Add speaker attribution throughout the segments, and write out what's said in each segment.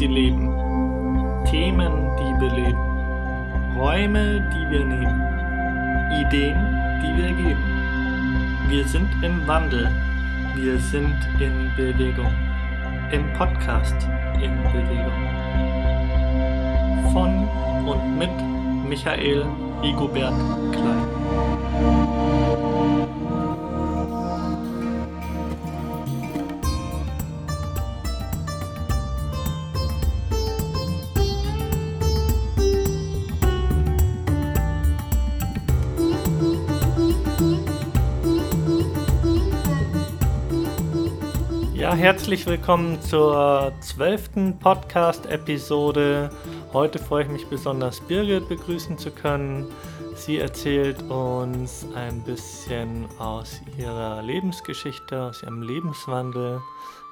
Speaker 1: sie leben. Themen, die beleben. Räume, die wir nehmen. Ideen, die wir geben. Wir sind im Wandel. Wir sind in Bewegung. Im Podcast in Bewegung. Von und mit Michael Rigobert Klein. Herzlich willkommen zur zwölften Podcast-Episode. Heute freue ich mich besonders, Birgit begrüßen zu können. Sie erzählt uns ein bisschen aus ihrer Lebensgeschichte, aus ihrem Lebenswandel,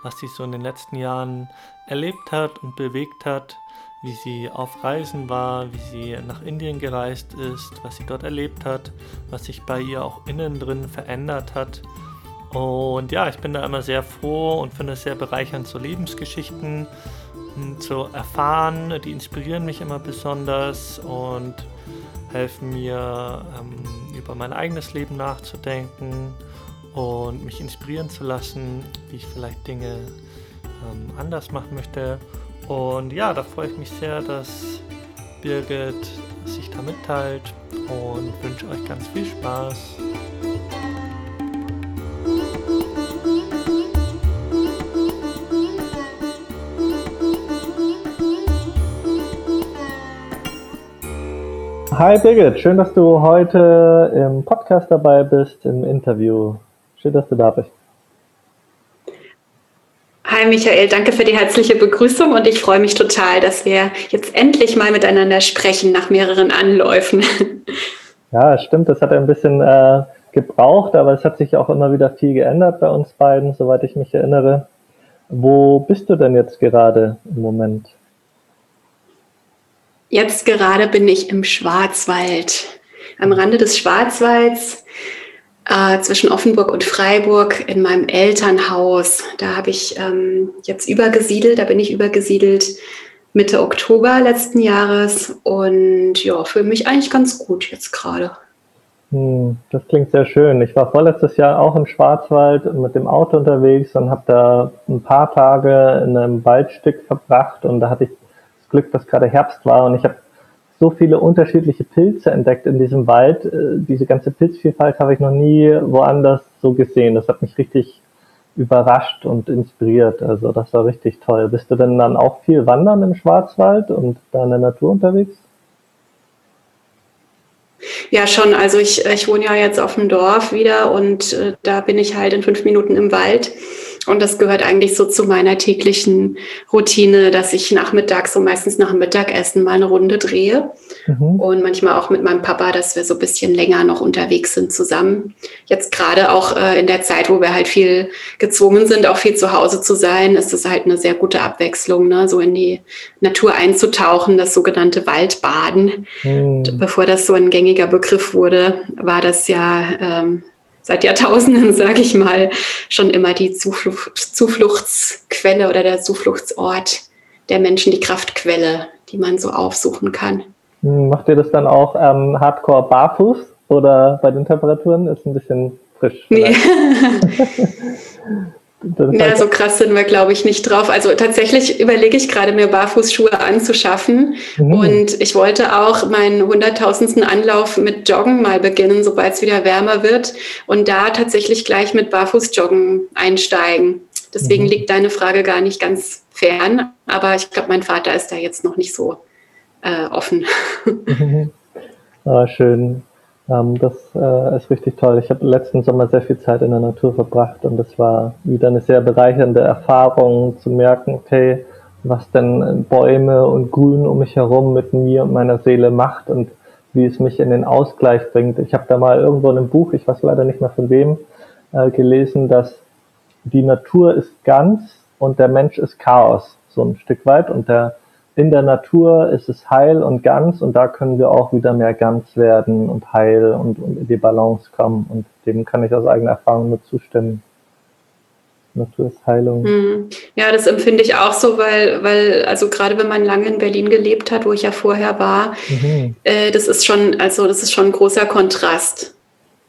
Speaker 1: was sie so in den letzten Jahren erlebt hat und bewegt hat, wie sie auf Reisen war, wie sie nach Indien gereist ist, was sie dort erlebt hat, was sich bei ihr auch innen drin verändert hat und ja, ich bin da immer sehr froh und finde es sehr bereichernd, so Lebensgeschichten hm, zu erfahren. Die inspirieren mich immer besonders und helfen mir, ähm, über mein eigenes Leben nachzudenken und mich inspirieren zu lassen, wie ich vielleicht Dinge ähm, anders machen möchte. Und ja, da freue ich mich sehr, dass Birgit sich da mitteilt und wünsche euch ganz viel Spaß. Hi Birgit, schön, dass du heute im Podcast dabei bist, im Interview. Schön, dass du da bist.
Speaker 2: Hi Michael, danke für die herzliche Begrüßung und ich freue mich total, dass wir jetzt endlich mal miteinander sprechen nach mehreren Anläufen.
Speaker 1: Ja, stimmt, das hat ein bisschen äh, gebraucht, aber es hat sich auch immer wieder viel geändert bei uns beiden, soweit ich mich erinnere. Wo bist du denn jetzt gerade im Moment?
Speaker 2: Jetzt gerade bin ich im Schwarzwald, am Rande des Schwarzwalds äh, zwischen Offenburg und Freiburg in meinem Elternhaus. Da habe ich ähm, jetzt übergesiedelt, da bin ich übergesiedelt Mitte Oktober letzten Jahres und ja, fühle mich eigentlich ganz gut jetzt gerade.
Speaker 1: Hm, das klingt sehr schön. Ich war vorletztes Jahr auch im Schwarzwald mit dem Auto unterwegs und habe da ein paar Tage in einem Waldstück verbracht und da hatte ich Glück, dass gerade Herbst war und ich habe so viele unterschiedliche Pilze entdeckt in diesem Wald. Äh, diese ganze Pilzvielfalt habe ich noch nie woanders so gesehen. Das hat mich richtig überrascht und inspiriert. Also das war richtig toll. Bist du denn dann auch viel wandern im Schwarzwald und da in der Natur unterwegs?
Speaker 2: Ja, schon. Also ich, ich wohne ja jetzt auf dem Dorf wieder und äh, da bin ich halt in fünf Minuten im Wald. Und das gehört eigentlich so zu meiner täglichen Routine, dass ich nachmittags, so meistens nach dem Mittagessen, mal eine Runde drehe. Mhm. Und manchmal auch mit meinem Papa, dass wir so ein bisschen länger noch unterwegs sind zusammen. Jetzt gerade auch äh, in der Zeit, wo wir halt viel gezwungen sind, auch viel zu Hause zu sein, ist das halt eine sehr gute Abwechslung, ne? so in die Natur einzutauchen, das sogenannte Waldbaden. Mhm. Bevor das so ein gängiger Begriff wurde, war das ja ähm, seit Jahrtausenden, sage ich mal, schon immer die Zuflucht, Zufluchtsquelle oder der Zufluchtsort der Menschen, die Kraftquelle, die man so aufsuchen kann.
Speaker 1: Hm, macht ihr das dann auch ähm, hardcore barfuß oder bei den Temperaturen? Ist ein bisschen frisch. Nee.
Speaker 2: Ja, so krass sind wir, glaube ich, nicht drauf. Also tatsächlich überlege ich gerade, mir Barfußschuhe anzuschaffen. Mhm. Und ich wollte auch meinen hunderttausendsten Anlauf mit Joggen mal beginnen, sobald es wieder wärmer wird. Und da tatsächlich gleich mit Barfußjoggen einsteigen. Deswegen mhm. liegt deine Frage gar nicht ganz fern. Aber ich glaube, mein Vater ist da jetzt noch nicht so äh, offen.
Speaker 1: Mhm. Ah, schön. Ähm, das äh, ist richtig toll. Ich habe letzten Sommer sehr viel Zeit in der Natur verbracht und es war wieder eine sehr bereichernde Erfahrung zu merken, okay, was denn Bäume und Grün um mich herum mit mir und meiner Seele macht und wie es mich in den Ausgleich bringt. Ich habe da mal irgendwo in einem Buch, ich weiß leider nicht mehr von wem, äh, gelesen, dass die Natur ist ganz und der Mensch ist Chaos, so ein Stück weit. Und der in der Natur ist es heil und ganz und da können wir auch wieder mehr ganz werden und heil und, und in die Balance kommen und dem kann ich aus eigener Erfahrung nur zustimmen.
Speaker 3: Natur ist Heilung.
Speaker 2: Hm. Ja, das empfinde ich auch so, weil, weil, also gerade wenn man lange in Berlin gelebt hat, wo ich ja vorher war, mhm. äh, das ist schon, also das ist schon ein großer Kontrast.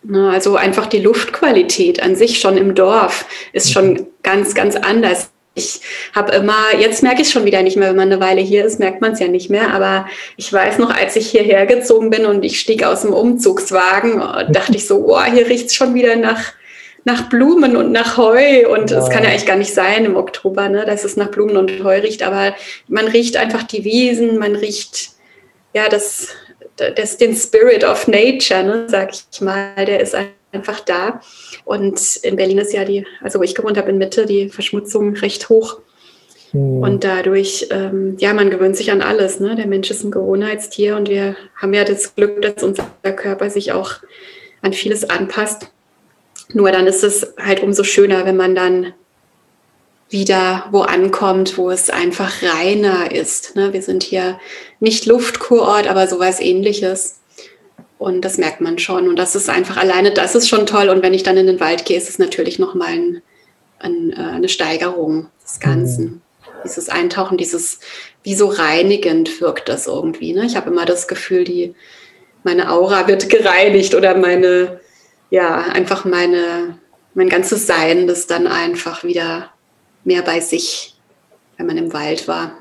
Speaker 2: Ne? Also einfach die Luftqualität an sich schon im Dorf ist schon mhm. ganz, ganz anders. Ich habe immer, jetzt merke ich es schon wieder nicht mehr, wenn man eine Weile hier ist, merkt man es ja nicht mehr. Aber ich weiß noch, als ich hierher gezogen bin und ich stieg aus dem Umzugswagen, dachte ich so, oh, hier riecht es schon wieder nach, nach Blumen und nach Heu. Und es ja. kann ja eigentlich gar nicht sein im Oktober, ne, dass es nach Blumen und Heu riecht. Aber man riecht einfach die Wiesen, man riecht ja das, das den Spirit of Nature, ne, sag ich mal, der ist einfach da. Und in Berlin ist ja die, also wo ich gewohnt habe, in Mitte, die Verschmutzung recht hoch. Mhm. Und dadurch, ähm, ja, man gewöhnt sich an alles. Ne? Der Mensch ist ein Gewohnheitstier und wir haben ja das Glück, dass unser Körper sich auch an vieles anpasst. Nur dann ist es halt umso schöner, wenn man dann wieder wo ankommt, wo es einfach reiner ist. Ne? Wir sind hier nicht Luftkurort, aber sowas ähnliches. Und das merkt man schon. Und das ist einfach alleine, das ist schon toll. Und wenn ich dann in den Wald gehe, ist es natürlich nochmal ein, ein, äh, eine Steigerung des Ganzen. Mhm. Dieses Eintauchen, dieses, wie so reinigend wirkt das irgendwie. Ne? Ich habe immer das Gefühl, die, meine Aura wird gereinigt oder meine, ja, einfach meine, mein ganzes Sein, das dann einfach wieder mehr bei sich, wenn man im Wald war.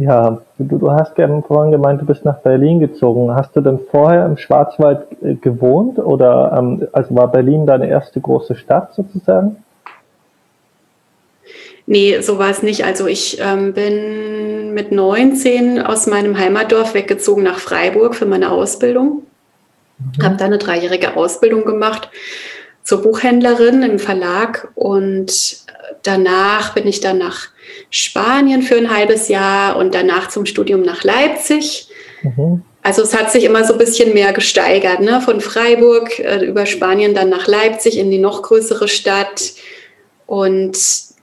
Speaker 3: Ja, du, du hast gerne vorhin gemeint, du bist nach Berlin gezogen. Hast du denn vorher im Schwarzwald äh, gewohnt oder ähm, also war Berlin deine erste große Stadt sozusagen?
Speaker 2: Nee, so war es nicht. Also ich ähm, bin mit 19 aus meinem Heimatdorf weggezogen nach Freiburg für meine Ausbildung. Mhm. Habe da eine dreijährige Ausbildung gemacht zur Buchhändlerin im Verlag und danach bin ich dann nach Spanien für ein halbes Jahr und danach zum Studium nach Leipzig. Mhm. Also es hat sich immer so ein bisschen mehr gesteigert, ne? von Freiburg äh, über Spanien dann nach Leipzig in die noch größere Stadt und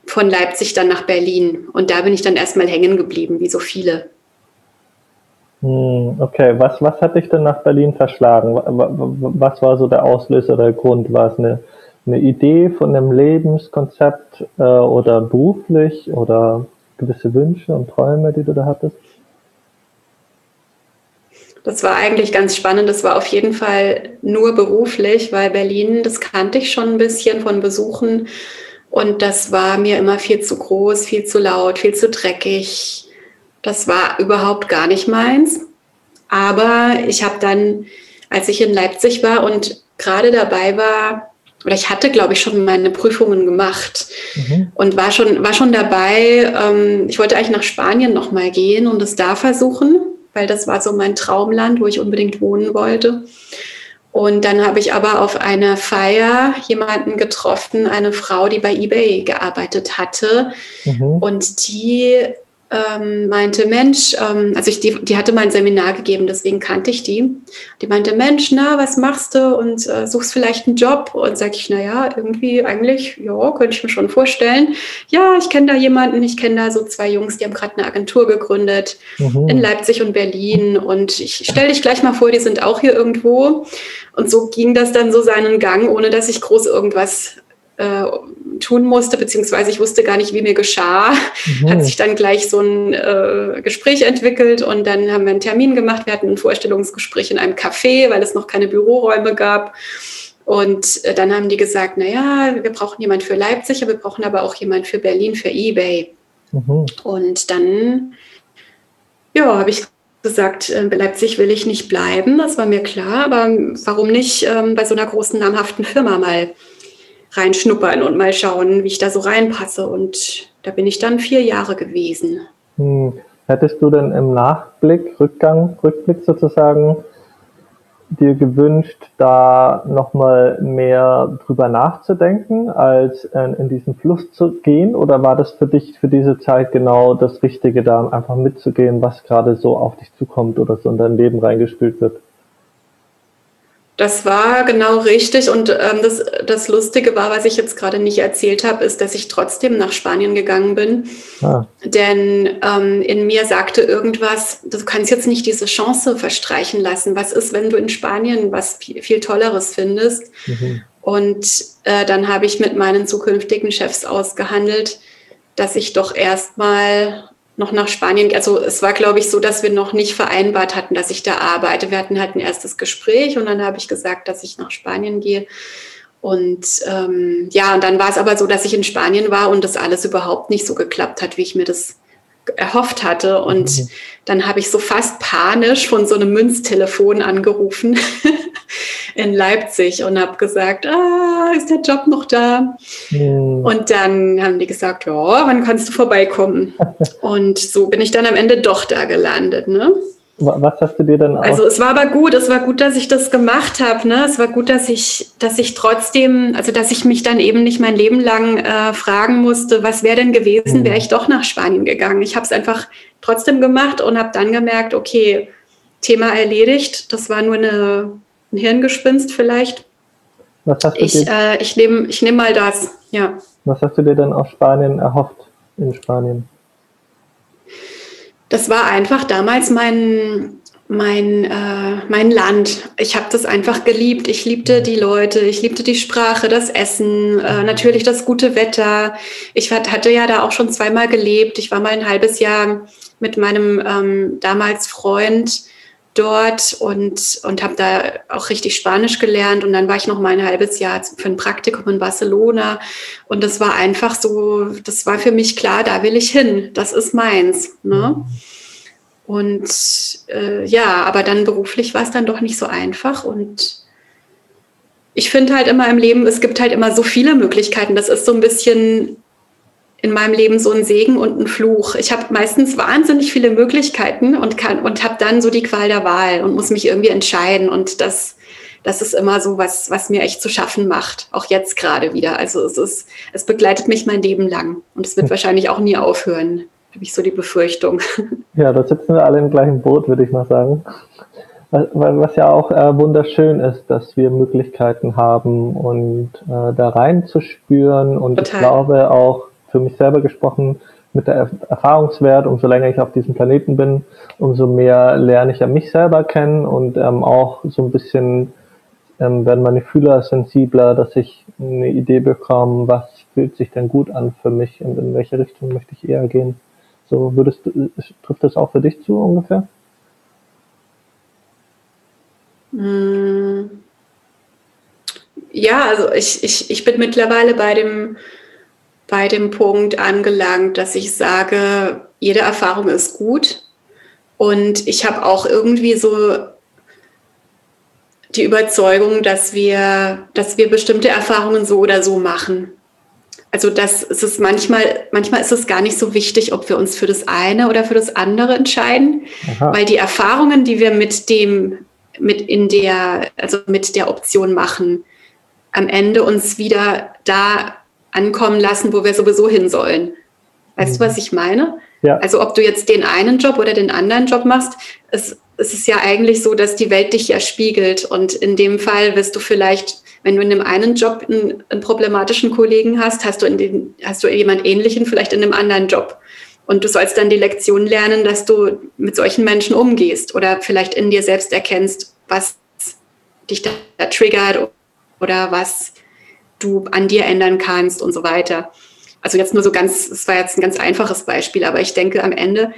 Speaker 2: von Leipzig dann nach Berlin. Und da bin ich dann erstmal hängen geblieben, wie so viele.
Speaker 3: Hm, okay, was, was hat dich denn nach Berlin verschlagen? Was war so der Auslöser, der Grund? War es eine eine Idee von einem Lebenskonzept äh, oder beruflich oder gewisse Wünsche und Träume, die du da hattest?
Speaker 2: Das war eigentlich ganz spannend. Das war auf jeden Fall nur beruflich, weil Berlin, das kannte ich schon ein bisschen von Besuchen. Und das war mir immer viel zu groß, viel zu laut, viel zu dreckig. Das war überhaupt gar nicht meins. Aber ich habe dann, als ich in Leipzig war und gerade dabei war, oder ich hatte, glaube ich, schon meine Prüfungen gemacht mhm. und war schon, war schon dabei. Ähm, ich wollte eigentlich nach Spanien nochmal gehen und es da versuchen, weil das war so mein Traumland, wo ich unbedingt wohnen wollte. Und dann habe ich aber auf einer Feier jemanden getroffen, eine Frau, die bei eBay gearbeitet hatte. Mhm. Und die ähm, meinte, Mensch, ähm, also ich, die, die hatte mein Seminar gegeben, deswegen kannte ich die. Die meinte, Mensch, na, was machst du und äh, suchst vielleicht einen Job? Und sag ich, na ja, irgendwie eigentlich, ja, könnte ich mir schon vorstellen. Ja, ich kenne da jemanden, ich kenne da so zwei Jungs, die haben gerade eine Agentur gegründet mhm. in Leipzig und Berlin und ich stell dich gleich mal vor, die sind auch hier irgendwo. Und so ging das dann so seinen Gang, ohne dass ich groß irgendwas äh, tun musste, beziehungsweise ich wusste gar nicht, wie mir geschah. Mhm. Hat sich dann gleich so ein äh, Gespräch entwickelt und dann haben wir einen Termin gemacht. Wir hatten ein Vorstellungsgespräch in einem Café, weil es noch keine Büroräume gab. Und äh, dann haben die gesagt, na ja, wir brauchen jemand für Leipzig, wir brauchen aber auch jemand für Berlin, für eBay. Mhm. Und dann, ja, habe ich gesagt, äh, Leipzig will ich nicht bleiben, das war mir klar, aber warum nicht ähm, bei so einer großen namhaften Firma mal reinschnuppern und mal schauen, wie ich da so reinpasse. Und da bin ich dann vier Jahre gewesen.
Speaker 3: Hm. Hättest du denn im Nachblick, Rückgang, Rückblick sozusagen, dir gewünscht, da nochmal mehr drüber nachzudenken, als in diesen Fluss zu gehen? Oder war das für dich für diese Zeit genau das Richtige, da einfach mitzugehen, was gerade so auf dich zukommt oder so in dein Leben reingespielt wird?
Speaker 2: Das war genau richtig. Und ähm, das, das Lustige war, was ich jetzt gerade nicht erzählt habe, ist, dass ich trotzdem nach Spanien gegangen bin. Ah. Denn ähm, in mir sagte irgendwas, du kannst jetzt nicht diese Chance verstreichen lassen. Was ist, wenn du in Spanien was viel, viel Tolleres findest? Mhm. Und äh, dann habe ich mit meinen zukünftigen Chefs ausgehandelt, dass ich doch erstmal noch nach Spanien, also es war, glaube ich, so, dass wir noch nicht vereinbart hatten, dass ich da arbeite. Wir hatten halt ein erstes Gespräch und dann habe ich gesagt, dass ich nach Spanien gehe. Und ähm, ja, und dann war es aber so, dass ich in Spanien war und das alles überhaupt nicht so geklappt hat, wie ich mir das erhofft hatte. Und mhm. dann habe ich so fast panisch von so einem Münztelefon angerufen in Leipzig und habe gesagt, ah, ist der Job noch da? Mhm. Und dann haben die gesagt, ja, wann kannst du vorbeikommen? und so bin ich dann am Ende doch da gelandet. Ne?
Speaker 3: Was hast du dir dann
Speaker 2: auch? Also es war aber gut, es war gut, dass ich das gemacht habe. Ne? Es war gut, dass ich, dass ich trotzdem, also dass ich mich dann eben nicht mein Leben lang äh, fragen musste, was wäre denn gewesen, wäre hm. ich doch nach Spanien gegangen. Ich habe es einfach trotzdem gemacht und habe dann gemerkt, okay, Thema erledigt. Das war nur eine, ein Hirngespinst vielleicht. Was hast du ich äh, ich nehme ich nehm mal das, ja.
Speaker 3: Was hast du dir dann aus Spanien erhofft in Spanien?
Speaker 2: Das war einfach damals mein, mein, äh, mein Land. Ich habe das einfach geliebt. Ich liebte die Leute, ich liebte die Sprache, das Essen, äh, natürlich das gute Wetter. Ich hatte ja da auch schon zweimal gelebt. Ich war mal ein halbes Jahr mit meinem ähm, damals Freund dort und, und habe da auch richtig Spanisch gelernt. Und dann war ich noch mal ein halbes Jahr für ein Praktikum in Barcelona. Und das war einfach so, das war für mich klar, da will ich hin. Das ist meins. Ne? Und äh, ja, aber dann beruflich war es dann doch nicht so einfach. Und ich finde halt immer im Leben, es gibt halt immer so viele Möglichkeiten. Das ist so ein bisschen in meinem Leben so ein Segen und ein Fluch. Ich habe meistens wahnsinnig viele Möglichkeiten und kann und habe dann so die Qual der Wahl und muss mich irgendwie entscheiden und das das ist immer so was was mir echt zu schaffen macht, auch jetzt gerade wieder. Also es ist es begleitet mich mein Leben lang und es wird wahrscheinlich auch nie aufhören. Habe ich so die Befürchtung.
Speaker 3: Ja, da sitzen wir alle im gleichen Boot, würde ich mal sagen. Was ja auch äh, wunderschön ist, dass wir Möglichkeiten haben und äh, da reinzuspüren und Total. ich glaube auch für mich selber gesprochen, mit der Erfahrungswert, umso länger ich auf diesem Planeten bin, umso mehr lerne ich ja mich selber kennen und ähm, auch so ein bisschen ähm, werden meine Fühler sensibler, dass ich eine Idee bekomme, was fühlt sich denn gut an für mich und in welche Richtung möchte ich eher gehen. So würdest du, trifft das auch für dich zu ungefähr?
Speaker 2: Hm. Ja, also ich, ich, ich bin mittlerweile bei dem bei dem Punkt angelangt, dass ich sage, jede Erfahrung ist gut. Und ich habe auch irgendwie so die Überzeugung, dass wir, dass wir bestimmte Erfahrungen so oder so machen. Also das ist es manchmal, manchmal ist es gar nicht so wichtig, ob wir uns für das eine oder für das andere entscheiden, Aha. weil die Erfahrungen, die wir mit dem, mit in der, also mit der Option machen, am Ende uns wieder da ankommen lassen, wo wir sowieso hin sollen. Weißt mhm. du, was ich meine? Ja. Also ob du jetzt den einen Job oder den anderen Job machst, es, es ist ja eigentlich so, dass die Welt dich ja spiegelt. Und in dem Fall wirst du vielleicht, wenn du in dem einen Job einen, einen problematischen Kollegen hast, hast du, in den, hast du jemand ähnlichen vielleicht in einem anderen Job. Und du sollst dann die Lektion lernen, dass du mit solchen Menschen umgehst oder vielleicht in dir selbst erkennst, was dich da triggert oder was du an dir ändern kannst und so weiter. Also jetzt nur so ganz, es war jetzt ein ganz einfaches Beispiel, aber ich denke, am Ende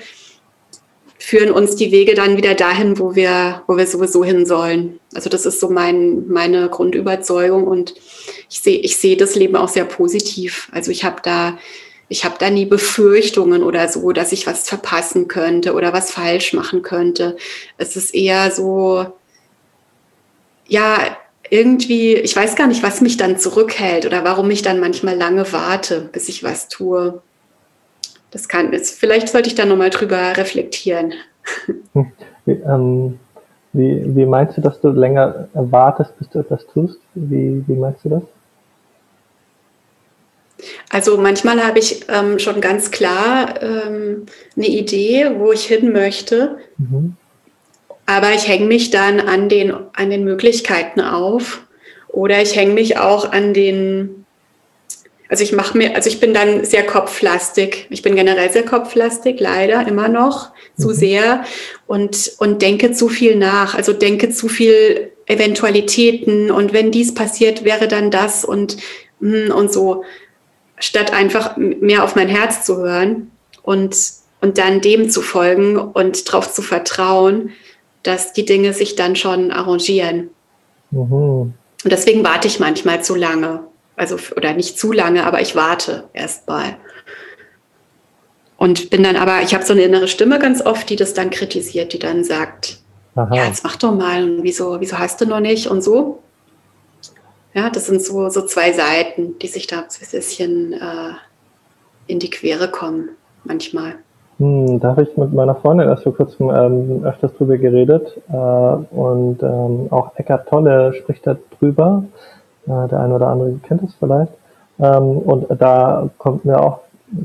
Speaker 2: führen uns die Wege dann wieder dahin, wo wir, wo wir sowieso hin sollen. Also das ist so mein, meine Grundüberzeugung und ich sehe, ich sehe das Leben auch sehr positiv. Also ich habe da, ich habe da nie Befürchtungen oder so, dass ich was verpassen könnte oder was falsch machen könnte. Es ist eher so, ja, irgendwie, ich weiß gar nicht, was mich dann zurückhält oder warum ich dann manchmal lange warte, bis ich was tue. Das kann jetzt, vielleicht sollte ich da nochmal drüber reflektieren.
Speaker 3: Wie, ähm, wie, wie, meinst du, dass du länger wartest, bis du etwas tust? Wie, wie meinst du das?
Speaker 2: Also manchmal habe ich ähm, schon ganz klar ähm, eine Idee, wo ich hin möchte. Mhm. Aber ich hänge mich dann an den, an den Möglichkeiten auf oder ich hänge mich auch an den, also ich mache mir, also ich bin dann sehr kopflastig. Ich bin generell sehr kopflastig, leider immer noch mhm. zu sehr und, und denke zu viel nach. Also denke zu viel Eventualitäten und wenn dies passiert, wäre dann das und, hm, und so, statt einfach mehr auf mein Herz zu hören und, und dann dem zu folgen und darauf zu vertrauen, dass die Dinge sich dann schon arrangieren. Mhm. Und deswegen warte ich manchmal zu lange. Also, oder nicht zu lange, aber ich warte erst mal. Und bin dann aber, ich habe so eine innere Stimme ganz oft, die das dann kritisiert, die dann sagt, Aha. ja, jetzt mach doch mal und wieso, wieso hast du noch nicht und so. Ja, das sind so, so zwei Seiten, die sich da ein bisschen äh, in die Quere kommen, manchmal.
Speaker 1: Hm, da habe ich mit meiner Freundin erst vor kurzem ähm, öfters drüber geredet äh, und ähm, auch Eckart Tolle spricht da drüber. Äh, der eine oder andere kennt es vielleicht. Ähm, und da kommt mir auch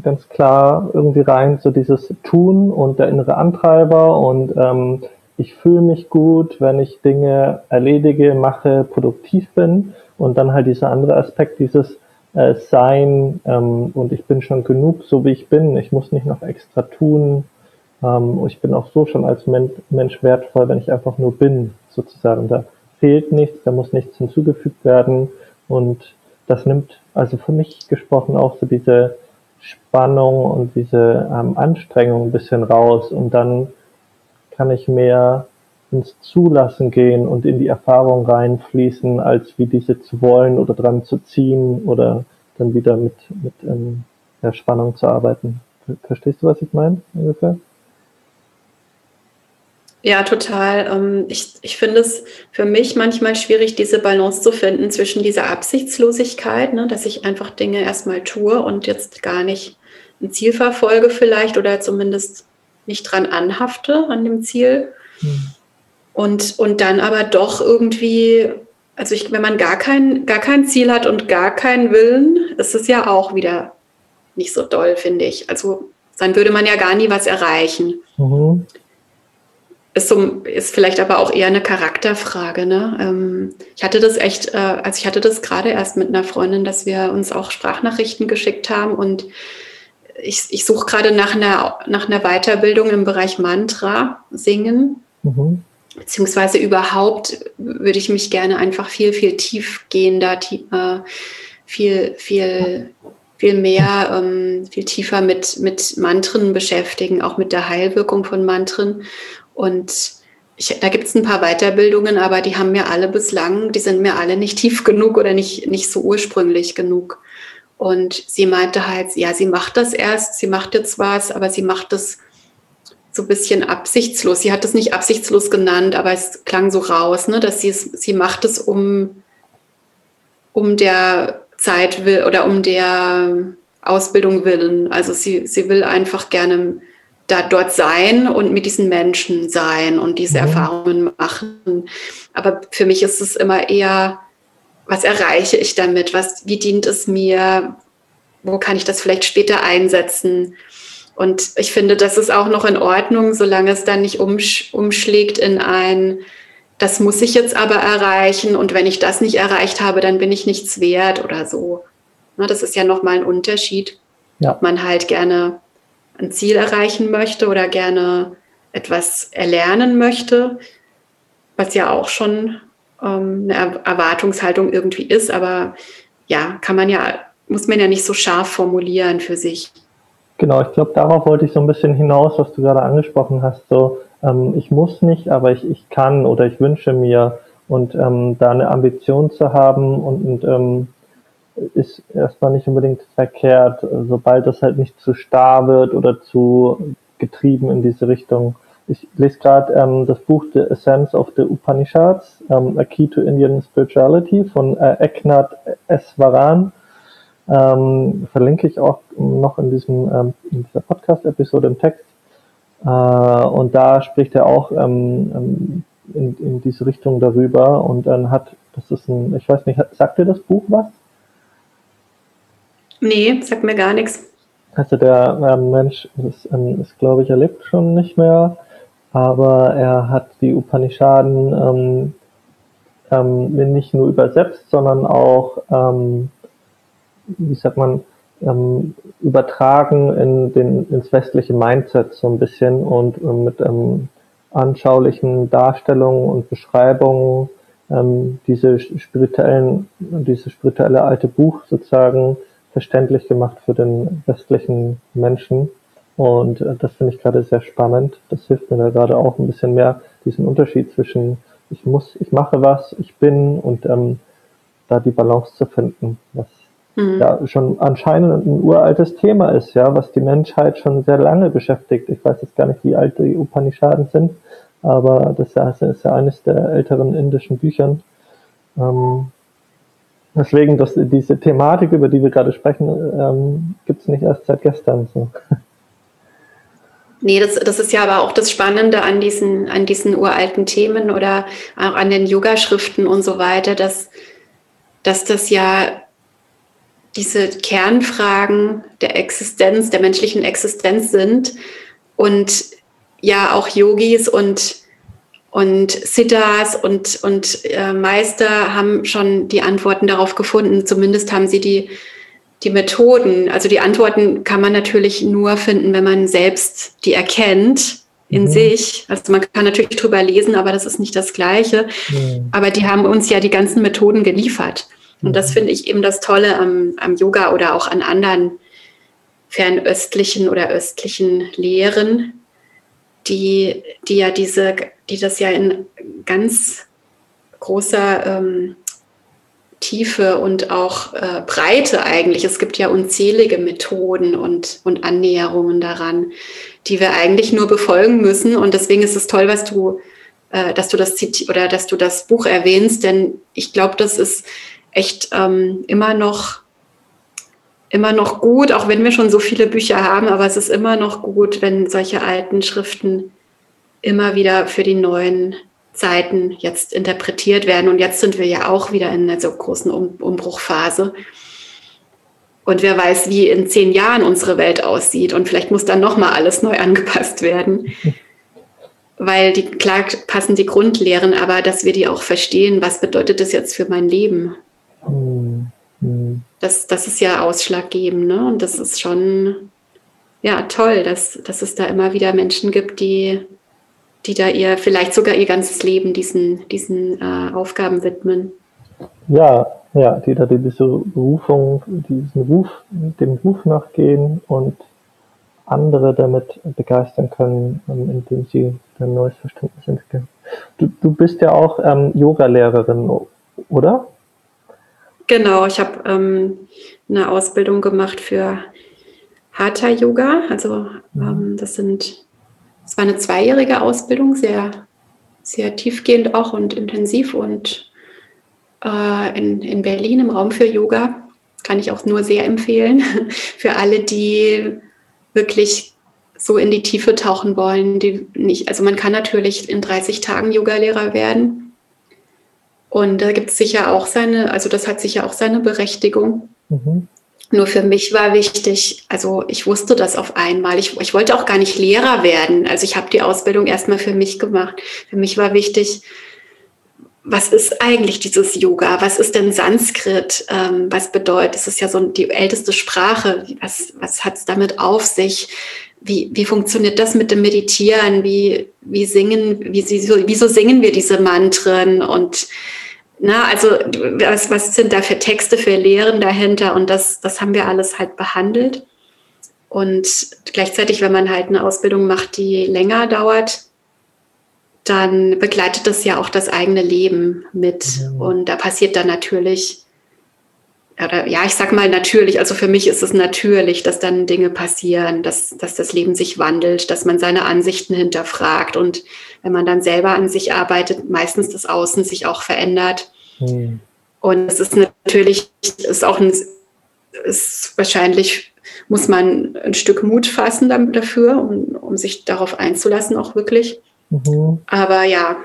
Speaker 1: ganz klar irgendwie rein so dieses Tun und der innere Antreiber und ähm, ich fühle mich gut, wenn ich Dinge erledige, mache, produktiv bin und dann halt dieser andere Aspekt, dieses äh, Sein ähm, und ich bin schon genug, so wie ich bin. Ich muss nicht noch extra tun. Ähm, ich bin auch so schon als Men Mensch wertvoll, wenn ich einfach nur bin, sozusagen. Da fehlt nichts, da muss nichts hinzugefügt werden und das nimmt also für mich gesprochen auch so diese Spannung und diese ähm, Anstrengung ein bisschen raus und dann kann ich mehr ins Zulassen gehen und in die Erfahrung reinfließen, als wie diese zu wollen oder dran zu ziehen oder dann wieder mit, mit ähm, der Spannung zu arbeiten. Verstehst du, was ich meine ungefähr?
Speaker 2: Ja, total. Ähm, ich, ich finde es für mich manchmal schwierig, diese Balance zu finden zwischen dieser Absichtslosigkeit, ne, dass ich einfach Dinge erstmal tue und jetzt gar nicht ein Ziel verfolge vielleicht oder zumindest nicht dran anhafte an dem Ziel. Hm. Und, und dann aber doch irgendwie, also ich, wenn man gar kein, gar kein Ziel hat und gar keinen Willen, ist es ja auch wieder nicht so doll, finde ich. Also dann würde man ja gar nie was erreichen. Mhm. Ist, so, ist vielleicht aber auch eher eine Charakterfrage. Ne? Ähm, ich hatte das echt, äh, also ich hatte das gerade erst mit einer Freundin, dass wir uns auch Sprachnachrichten geschickt haben und ich, ich suche gerade nach einer, nach einer Weiterbildung im Bereich Mantra singen. Mhm. Beziehungsweise überhaupt würde ich mich gerne einfach viel, viel tiefgehender, äh, viel, viel, viel mehr, ähm, viel tiefer mit, mit Mantren beschäftigen, auch mit der Heilwirkung von Mantren. Und ich, da gibt es ein paar Weiterbildungen, aber die haben mir alle bislang, die sind mir alle nicht tief genug oder nicht, nicht so ursprünglich genug. Und sie meinte halt, ja, sie macht das erst, sie macht jetzt was, aber sie macht das so ein bisschen absichtslos. Sie hat das nicht absichtslos genannt, aber es klang so raus, ne, dass sie es, sie macht es um, um der Zeit will oder um der Ausbildung willen. Also sie, sie will einfach gerne da dort sein und mit diesen Menschen sein und diese mhm. Erfahrungen machen. Aber für mich ist es immer eher was erreiche ich damit? Was, wie dient es mir? Wo kann ich das vielleicht später einsetzen? Und ich finde, das ist auch noch in Ordnung, solange es dann nicht umsch umschlägt in ein, das muss ich jetzt aber erreichen und wenn ich das nicht erreicht habe, dann bin ich nichts wert oder so. Das ist ja nochmal ein Unterschied, ja. ob man halt gerne ein Ziel erreichen möchte oder gerne etwas erlernen möchte, was ja auch schon ähm, eine Erwartungshaltung irgendwie ist, aber ja, kann man ja, muss man ja nicht so scharf formulieren für sich.
Speaker 1: Genau, ich glaube, darauf wollte ich so ein bisschen hinaus, was du gerade angesprochen hast. So, ähm, ich muss nicht, aber ich, ich kann oder ich wünsche mir und ähm, da eine Ambition zu haben und, und ähm, ist erstmal nicht unbedingt verkehrt, sobald das halt nicht zu starr wird oder zu getrieben in diese Richtung ich lese gerade ähm, das Buch The Essence of the Upanishads, ähm, A Key to Indian Spirituality von äh, Eknath Eswaran. Ähm, verlinke ich auch noch in diesem ähm, in dieser Podcast-Episode im Text. Äh, und da spricht er auch ähm, ähm, in, in diese Richtung darüber und dann hat, das ist ein, ich weiß nicht, sagt dir das Buch was?
Speaker 2: Nee, sagt mir gar nichts.
Speaker 1: Also der ähm, Mensch ist, ähm, ist glaube ich, er lebt schon nicht mehr aber er hat die Upanishaden ähm, nicht nur übersetzt, sondern auch, ähm, wie sagt man, ähm, übertragen in den, ins westliche Mindset so ein bisschen und ähm, mit ähm, anschaulichen Darstellungen und Beschreibungen ähm, diese spirituellen, dieses spirituelle alte Buch sozusagen verständlich gemacht für den westlichen Menschen. Und äh, das finde ich gerade sehr spannend. Das hilft mir da gerade auch ein bisschen mehr, diesen Unterschied zwischen ich muss, ich mache was, ich bin und ähm, da die Balance zu finden, was mhm. ja schon anscheinend ein uraltes Thema ist, ja, was die Menschheit schon sehr lange beschäftigt. Ich weiß jetzt gar nicht, wie alt die Upanishaden sind, aber das ist ja eines der älteren indischen Büchern. Ähm, deswegen, dass diese Thematik, über die wir gerade sprechen, ähm, gibt es nicht erst seit gestern. So.
Speaker 2: Nee, das, das ist ja aber auch das Spannende an diesen, an diesen uralten Themen oder auch an den Yoga-Schriften und so weiter, dass, dass das ja diese Kernfragen der Existenz, der menschlichen Existenz sind und ja auch Yogis und, und Siddhas und, und äh, Meister haben schon die Antworten darauf gefunden. Zumindest haben sie die, die Methoden, also die Antworten kann man natürlich nur finden, wenn man selbst die erkennt in mhm. sich. Also man kann natürlich drüber lesen, aber das ist nicht das Gleiche. Mhm. Aber die haben uns ja die ganzen Methoden geliefert. Und das finde ich eben das Tolle am, am Yoga oder auch an anderen fernöstlichen oder östlichen Lehren, die, die ja diese, die das ja in ganz großer ähm, Tiefe und auch äh, Breite eigentlich. Es gibt ja unzählige Methoden und, und Annäherungen daran, die wir eigentlich nur befolgen müssen. Und deswegen ist es toll, was du, äh, dass du das oder dass du das Buch erwähnst, denn ich glaube, das ist echt ähm, immer noch immer noch gut, auch wenn wir schon so viele Bücher haben, aber es ist immer noch gut, wenn solche alten Schriften immer wieder für die neuen Zeiten jetzt interpretiert werden. Und jetzt sind wir ja auch wieder in einer so großen um Umbruchphase. Und wer weiß, wie in zehn Jahren unsere Welt aussieht. Und vielleicht muss dann nochmal alles neu angepasst werden. Weil die, klar passen die Grundlehren, aber dass wir die auch verstehen, was bedeutet das jetzt für mein Leben? Mhm. Das, das ist ja ausschlaggebend. Ne? Und das ist schon ja, toll, dass, dass es da immer wieder Menschen gibt, die, die da ihr vielleicht sogar ihr ganzes Leben diesen, diesen äh, Aufgaben widmen.
Speaker 1: Ja, ja, die da diese Berufung, diesen Ruf, dem Ruf nachgehen und andere damit begeistern können, ähm, indem sie ein neues Verständnis entwickeln. Du, du bist ja auch ähm, Yoga-Lehrerin, oder?
Speaker 2: Genau, ich habe ähm, eine Ausbildung gemacht für Hatha Yoga. Also mhm. ähm, das sind, es war eine zweijährige Ausbildung, sehr, sehr tiefgehend auch und intensiv und äh, in, in Berlin im Raum für Yoga. Kann ich auch nur sehr empfehlen für alle, die wirklich so in die Tiefe tauchen wollen, die nicht, also man kann natürlich in 30 Tagen Yogalehrer werden und da gibt es sicher auch seine, also das hat sicher auch seine Berechtigung. Mhm. Nur für mich war wichtig, also ich wusste das auf einmal. Ich, ich wollte auch gar nicht Lehrer werden. Also ich habe die Ausbildung erstmal für mich gemacht. Für mich war wichtig, was ist eigentlich dieses Yoga? Was ist denn Sanskrit? Ähm, was bedeutet, es ist ja so die älteste Sprache. Was, was hat es damit auf sich? Wie, wie funktioniert das mit dem Meditieren? Wie, wie singen, wie, wieso singen wir diese Mantren? Und na, also was, was sind da für Texte, für Lehren dahinter? Und das, das haben wir alles halt behandelt. Und gleichzeitig, wenn man halt eine Ausbildung macht, die länger dauert, dann begleitet das ja auch das eigene Leben mit. Mhm. Und da passiert dann natürlich, oder ja, ich sag mal natürlich, also für mich ist es natürlich, dass dann Dinge passieren, dass, dass das Leben sich wandelt, dass man seine Ansichten hinterfragt und wenn man dann selber an sich arbeitet, meistens das Außen sich auch verändert. Mhm. Und es ist natürlich, ist auch ein, ist wahrscheinlich muss man ein Stück Mut fassen dafür, um, um sich darauf einzulassen, auch wirklich. Mhm. Aber ja,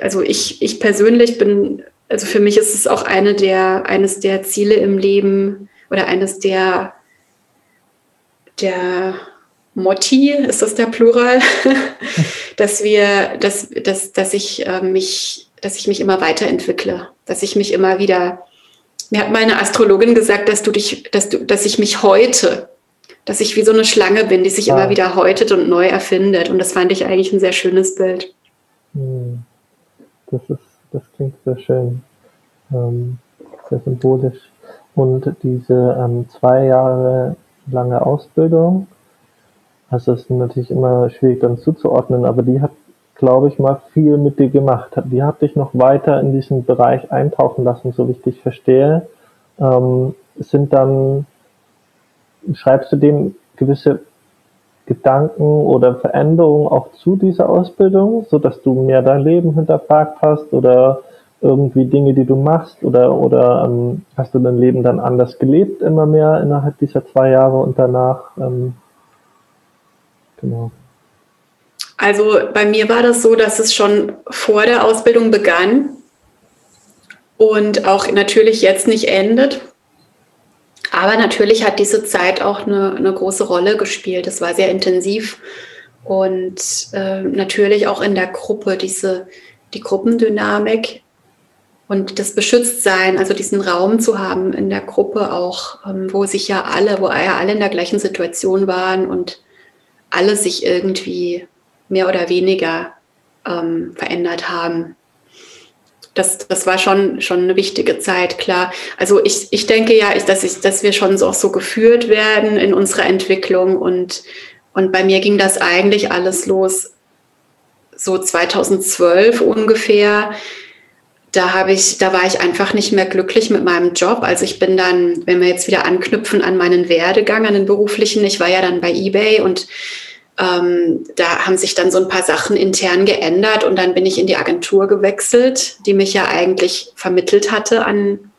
Speaker 2: also ich, ich persönlich bin, also für mich ist es auch eine der, eines der Ziele im Leben oder eines der, der Motti, ist das der Plural, dass wir, dass, dass, dass ich äh, mich, dass ich mich immer weiterentwickle, dass ich mich immer wieder, mir hat meine Astrologin gesagt, dass du dich, dass du, dass ich mich heute dass ich wie so eine Schlange bin, die sich ja. immer wieder häutet und neu erfindet. Und das fand ich eigentlich ein sehr schönes Bild.
Speaker 1: Hm. Das ist
Speaker 3: das klingt sehr schön. Ähm, sehr symbolisch. Und diese ähm, zwei Jahre lange Ausbildung, also es ist natürlich immer schwierig dann zuzuordnen, aber die hat, glaube ich, mal viel mit dir gemacht. Die hat dich noch weiter in diesen Bereich eintauchen lassen, so wie ich dich verstehe. Ähm, sind dann, schreibst du dem gewisse Gedanken oder Veränderungen auch zu dieser Ausbildung, so dass du mehr dein Leben hinterfragt hast oder irgendwie Dinge, die du machst oder oder ähm, hast du dein Leben dann anders gelebt immer mehr innerhalb dieser zwei Jahre und danach? Ähm,
Speaker 2: genau. Also bei mir war das so, dass es schon vor der Ausbildung begann und auch natürlich jetzt nicht endet. Aber natürlich hat diese Zeit auch eine, eine große Rolle gespielt. Es war sehr intensiv und äh, natürlich auch in der Gruppe diese die Gruppendynamik und das Beschütztsein, also diesen Raum zu haben in der Gruppe auch, ähm, wo sich ja alle, wo ja alle in der gleichen Situation waren und alle sich irgendwie mehr oder weniger ähm, verändert haben das, das war schon, schon eine wichtige Zeit, klar. Also ich, ich denke ja, dass, ich, dass wir schon so, auch so geführt werden in unserer Entwicklung und, und bei mir ging das eigentlich alles los so 2012 ungefähr. Da habe ich, da war ich einfach nicht mehr glücklich mit meinem Job. Also ich bin dann, wenn wir jetzt wieder anknüpfen an meinen Werdegang, an den beruflichen, ich war ja dann bei eBay und ähm, da haben sich dann so ein paar Sachen intern geändert und dann bin ich in die Agentur gewechselt, die mich ja eigentlich vermittelt hatte an,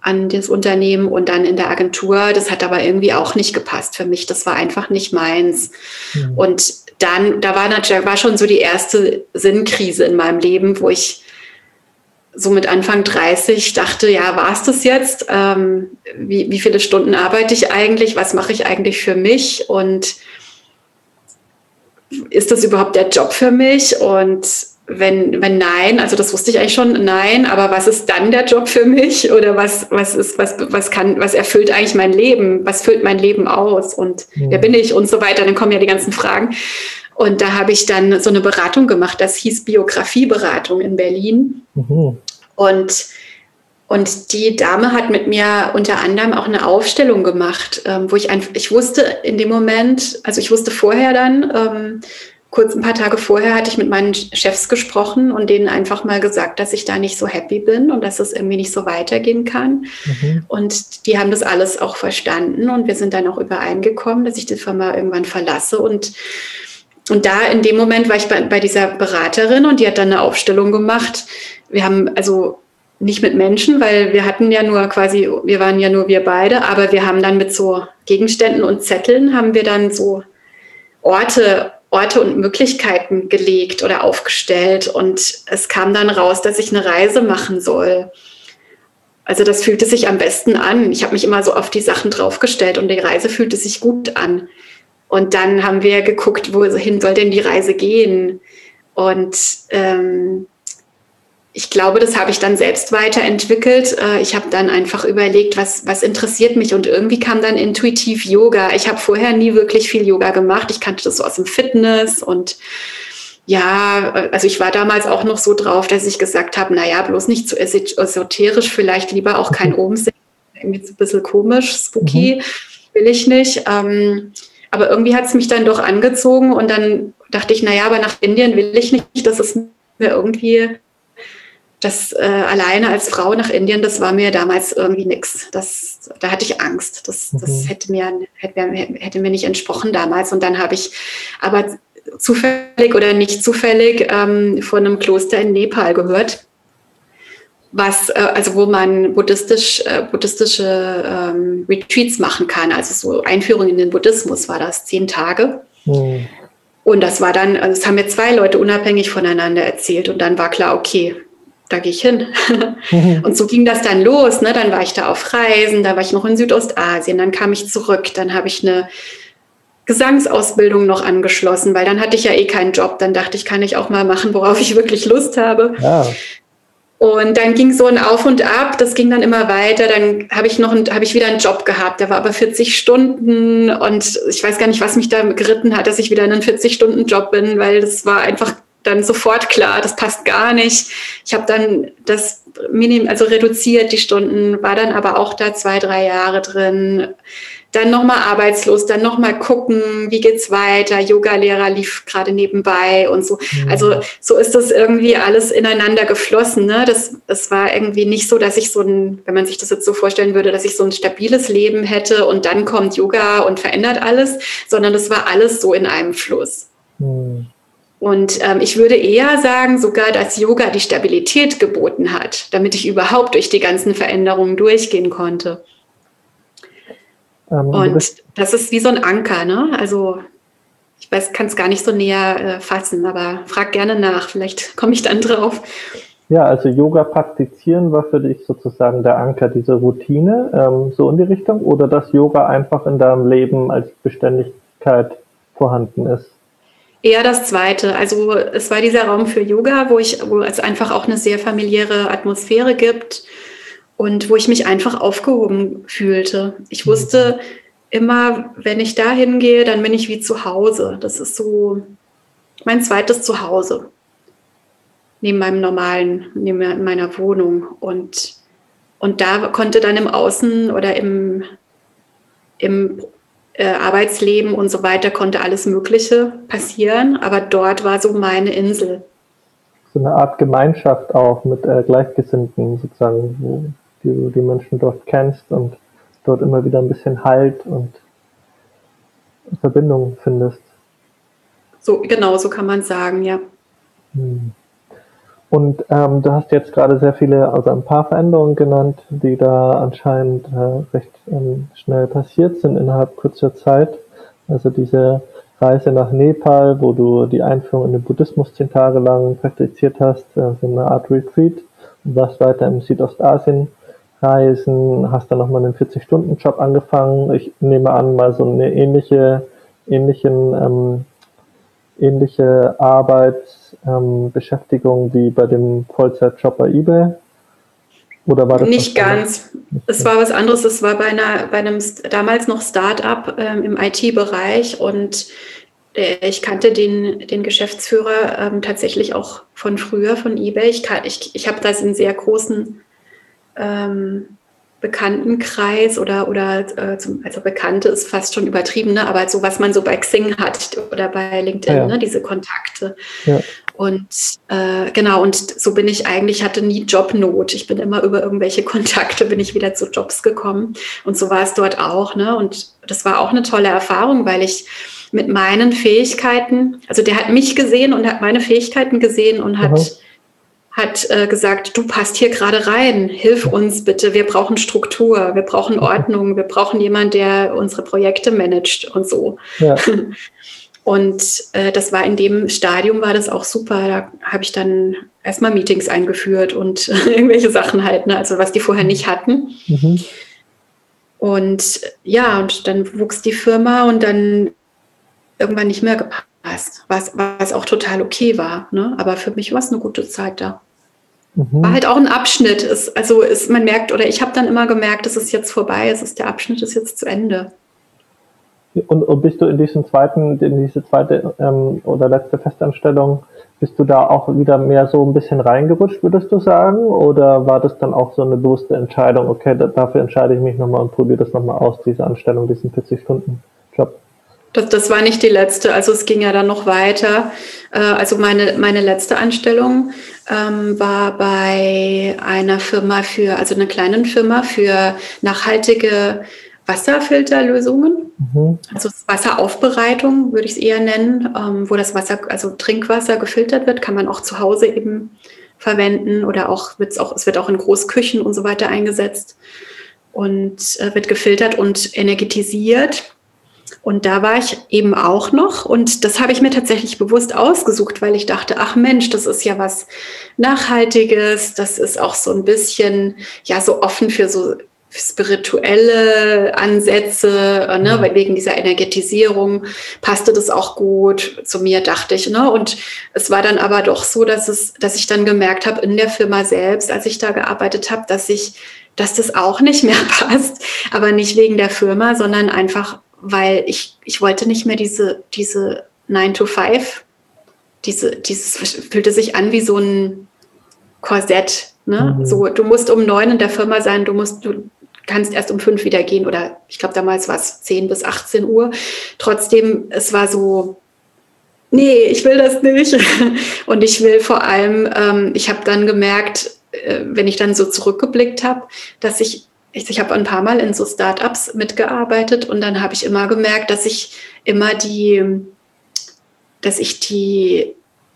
Speaker 2: an das Unternehmen und dann in der Agentur. Das hat aber irgendwie auch nicht gepasst für mich. Das war einfach nicht meins. Mhm. Und dann, da war natürlich, war schon so die erste Sinnkrise in meinem Leben, wo ich so mit Anfang 30 dachte, ja, war es das jetzt? Ähm, wie, wie viele Stunden arbeite ich eigentlich? Was mache ich eigentlich für mich? Und ist das überhaupt der Job für mich? Und wenn, wenn nein, also das wusste ich eigentlich schon, nein, aber was ist dann der Job für mich? Oder was, was ist, was, was kann, was erfüllt eigentlich mein Leben? Was füllt mein Leben aus? Und mhm. wer bin ich? Und so weiter. Dann kommen ja die ganzen Fragen. Und da habe ich dann so eine Beratung gemacht, das hieß Biografieberatung in Berlin. Mhm. Und und die Dame hat mit mir unter anderem auch eine Aufstellung gemacht, ähm, wo ich einfach, ich wusste in dem Moment, also ich wusste vorher dann, ähm, kurz ein paar Tage vorher hatte ich mit meinen Chefs gesprochen und denen einfach mal gesagt, dass ich da nicht so happy bin und dass es irgendwie nicht so weitergehen kann. Mhm. Und die haben das alles auch verstanden und wir sind dann auch übereingekommen, dass ich die Firma irgendwann verlasse und und da in dem Moment war ich bei, bei dieser Beraterin und die hat dann eine Aufstellung gemacht. Wir haben also nicht mit Menschen, weil wir hatten ja nur quasi, wir waren ja nur wir beide, aber wir haben dann mit so Gegenständen und Zetteln haben wir dann so Orte, Orte und Möglichkeiten gelegt oder aufgestellt und es kam dann raus, dass ich eine Reise machen soll. Also das fühlte sich am besten an. Ich habe mich immer so auf die Sachen draufgestellt und die Reise fühlte sich gut an. Und dann haben wir geguckt, wohin soll denn die Reise gehen? Und ähm, ich glaube, das habe ich dann selbst weiterentwickelt. Äh, ich habe dann einfach überlegt, was, was interessiert mich und irgendwie kam dann intuitiv Yoga. Ich habe vorher nie wirklich viel Yoga gemacht. Ich kannte das so aus dem Fitness und ja, also ich war damals auch noch so drauf, dass ich gesagt habe, naja, bloß nicht zu esoterisch, vielleicht lieber auch kein Omsinn. Irgendwie so ein bisschen komisch, spooky, mhm. will ich nicht. Ähm, aber irgendwie hat es mich dann doch angezogen und dann dachte ich, naja, aber nach Indien will ich nicht, das ist mir irgendwie das äh, alleine als Frau nach Indien, das war mir damals irgendwie nichts. Das, da hatte ich Angst. Das, das mhm. hätte, mir, hätte, hätte mir nicht entsprochen damals. Und dann habe ich aber zufällig oder nicht zufällig ähm, von einem Kloster in Nepal gehört, was, äh, also wo man buddhistisch, äh, buddhistische ähm, Retreats machen kann. Also so Einführung in den Buddhismus war das, zehn Tage. Mhm. Und das war dann, also das haben mir zwei Leute unabhängig voneinander erzählt. Und dann war klar, okay, da gehe ich hin. Mhm. und so ging das dann los. Ne? Dann war ich da auf Reisen, da war ich noch in Südostasien, dann kam ich zurück, dann habe ich eine Gesangsausbildung noch angeschlossen, weil dann hatte ich ja eh keinen Job. Dann dachte ich, kann ich auch mal machen, worauf ich wirklich Lust habe. Ja. Und dann ging so ein Auf und Ab, das ging dann immer weiter. Dann habe ich noch habe ich wieder einen Job gehabt, der war aber 40 Stunden und ich weiß gar nicht, was mich da geritten hat, dass ich wieder in einen 40-Stunden-Job bin, weil das war einfach dann sofort klar, das passt gar nicht. Ich habe dann das minim, also reduziert die Stunden, war dann aber auch da zwei, drei Jahre drin. Dann nochmal arbeitslos, dann nochmal gucken, wie geht's weiter. Yoga-Lehrer lief gerade nebenbei und so. Mhm. Also so ist das irgendwie alles ineinander geflossen. Ne? Das, das war irgendwie nicht so, dass ich so ein, wenn man sich das jetzt so vorstellen würde, dass ich so ein stabiles Leben hätte und dann kommt Yoga und verändert alles, sondern das war alles so in einem Fluss. Mhm. Und ähm, ich würde eher sagen, sogar, dass Yoga die Stabilität geboten hat, damit ich überhaupt durch die ganzen Veränderungen durchgehen konnte. Ähm, und das ist wie so ein Anker, ne? Also ich weiß, kann es gar nicht so näher äh, fassen, aber frag gerne nach, vielleicht komme ich dann drauf.
Speaker 1: Ja, also Yoga praktizieren war für dich sozusagen der Anker, diese Routine, ähm, so in die Richtung, oder dass Yoga einfach in deinem Leben als Beständigkeit vorhanden ist?
Speaker 2: Eher das Zweite. Also es war dieser Raum für Yoga, wo ich, wo es einfach auch eine sehr familiäre Atmosphäre gibt und wo ich mich einfach aufgehoben fühlte. Ich mhm. wusste immer, wenn ich da hingehe, dann bin ich wie zu Hause. Das ist so mein zweites Zuhause. Neben meinem normalen, neben meiner Wohnung. Und, und da konnte dann im Außen oder im, im äh, Arbeitsleben und so weiter konnte alles Mögliche passieren, aber dort war so meine Insel.
Speaker 1: So eine Art Gemeinschaft auch mit äh, Gleichgesinnten sozusagen, wo du die Menschen dort kennst und dort immer wieder ein bisschen Halt und Verbindung findest.
Speaker 2: So, genau, so kann man sagen, ja.
Speaker 1: Hm. Und ähm, du hast jetzt gerade sehr viele, also ein paar Veränderungen genannt, die da anscheinend äh, recht ähm, schnell passiert sind innerhalb kurzer Zeit. Also diese Reise nach Nepal, wo du die Einführung in den Buddhismus zehn Tage lang praktiziert hast, äh, so eine Art Retreat und warst weiter im Südostasien reisen, hast dann nochmal einen 40-Stunden-Job angefangen. Ich nehme an, mal so eine ähnliche, ähnlichen, ähm, ähnliche Arbeit ähm, Beschäftigung wie bei dem Vollzeitjob bei eBay?
Speaker 2: Oder war das nicht ganz? Es war was anderes. Es war bei, einer, bei einem damals noch Start-up ähm, im IT-Bereich und äh, ich kannte den, den Geschäftsführer ähm, tatsächlich auch von früher, von eBay. Ich, ich, ich habe da einen sehr großen ähm, Bekanntenkreis oder, oder äh, zum, also Bekannte ist fast schon übertrieben, ne? aber so was man so bei Xing hat oder bei LinkedIn, ja. ne? diese Kontakte. Ja. Und äh, genau, und so bin ich eigentlich, hatte nie Jobnot. Ich bin immer über irgendwelche Kontakte, bin ich wieder zu Jobs gekommen. Und so war es dort auch. Ne? Und das war auch eine tolle Erfahrung, weil ich mit meinen Fähigkeiten, also der hat mich gesehen und hat meine Fähigkeiten gesehen und hat, mhm. Hat äh, gesagt, du passt hier gerade rein, hilf uns bitte, wir brauchen Struktur, wir brauchen Ordnung, wir brauchen jemanden, der unsere Projekte managt und so. Ja. Und äh, das war in dem Stadium war das auch super. Da habe ich dann erstmal Meetings eingeführt und irgendwelche Sachen halt, ne? also was die vorher nicht hatten. Mhm. Und ja, und dann wuchs die Firma und dann irgendwann nicht mehr gepasst, was, was auch total okay war. Ne? Aber für mich war es eine gute Zeit da. Mhm. War halt auch ein Abschnitt. Es, also es, man merkt, oder ich habe dann immer gemerkt, es ist jetzt vorbei, es ist der Abschnitt ist jetzt zu Ende.
Speaker 1: Und, und bist du in diesen zweiten, in diese zweite ähm, oder letzte Festanstellung, bist du da auch wieder mehr so ein bisschen reingerutscht, würdest du sagen? Oder war das dann auch so eine bewusste Entscheidung, okay, da, dafür entscheide ich mich nochmal und probiere das nochmal aus, diese Anstellung, diesen 40-Stunden-Job?
Speaker 2: Das, das war nicht die letzte, also es ging ja dann noch weiter. Äh, also meine, meine letzte Anstellung ähm, war bei einer Firma für, also einer kleinen Firma für nachhaltige Wasserfilterlösungen, mhm. also Wasseraufbereitung würde ich es eher nennen, ähm, wo das Wasser, also Trinkwasser gefiltert wird, kann man auch zu Hause eben verwenden oder auch wird's auch, es wird auch in Großküchen und so weiter eingesetzt und äh, wird gefiltert und energetisiert. Und da war ich eben auch noch und das habe ich mir tatsächlich bewusst ausgesucht, weil ich dachte, ach Mensch, das ist ja was Nachhaltiges, das ist auch so ein bisschen, ja, so offen für so spirituelle Ansätze, ne, mhm. wegen dieser Energetisierung passte das auch gut zu mir, dachte ich. Ne? Und es war dann aber doch so, dass es, dass ich dann gemerkt habe in der Firma selbst, als ich da gearbeitet habe, dass ich, dass das auch nicht mehr passt, aber nicht wegen der Firma, sondern einfach, weil ich, ich wollte nicht mehr diese, diese 9 to 5 diese, dieses fühlte sich an wie so ein Korsett. Ne? Mhm. So, du musst um neun in der Firma sein, du musst, du kannst erst um fünf wieder gehen oder ich glaube damals war es zehn bis 18 Uhr. Trotzdem, es war so, nee, ich will das nicht. Und ich will vor allem, ähm, ich habe dann gemerkt, äh, wenn ich dann so zurückgeblickt habe, dass ich ich, ich habe ein paar Mal in so Startups mitgearbeitet und dann habe ich immer gemerkt, dass ich immer die, dass ich die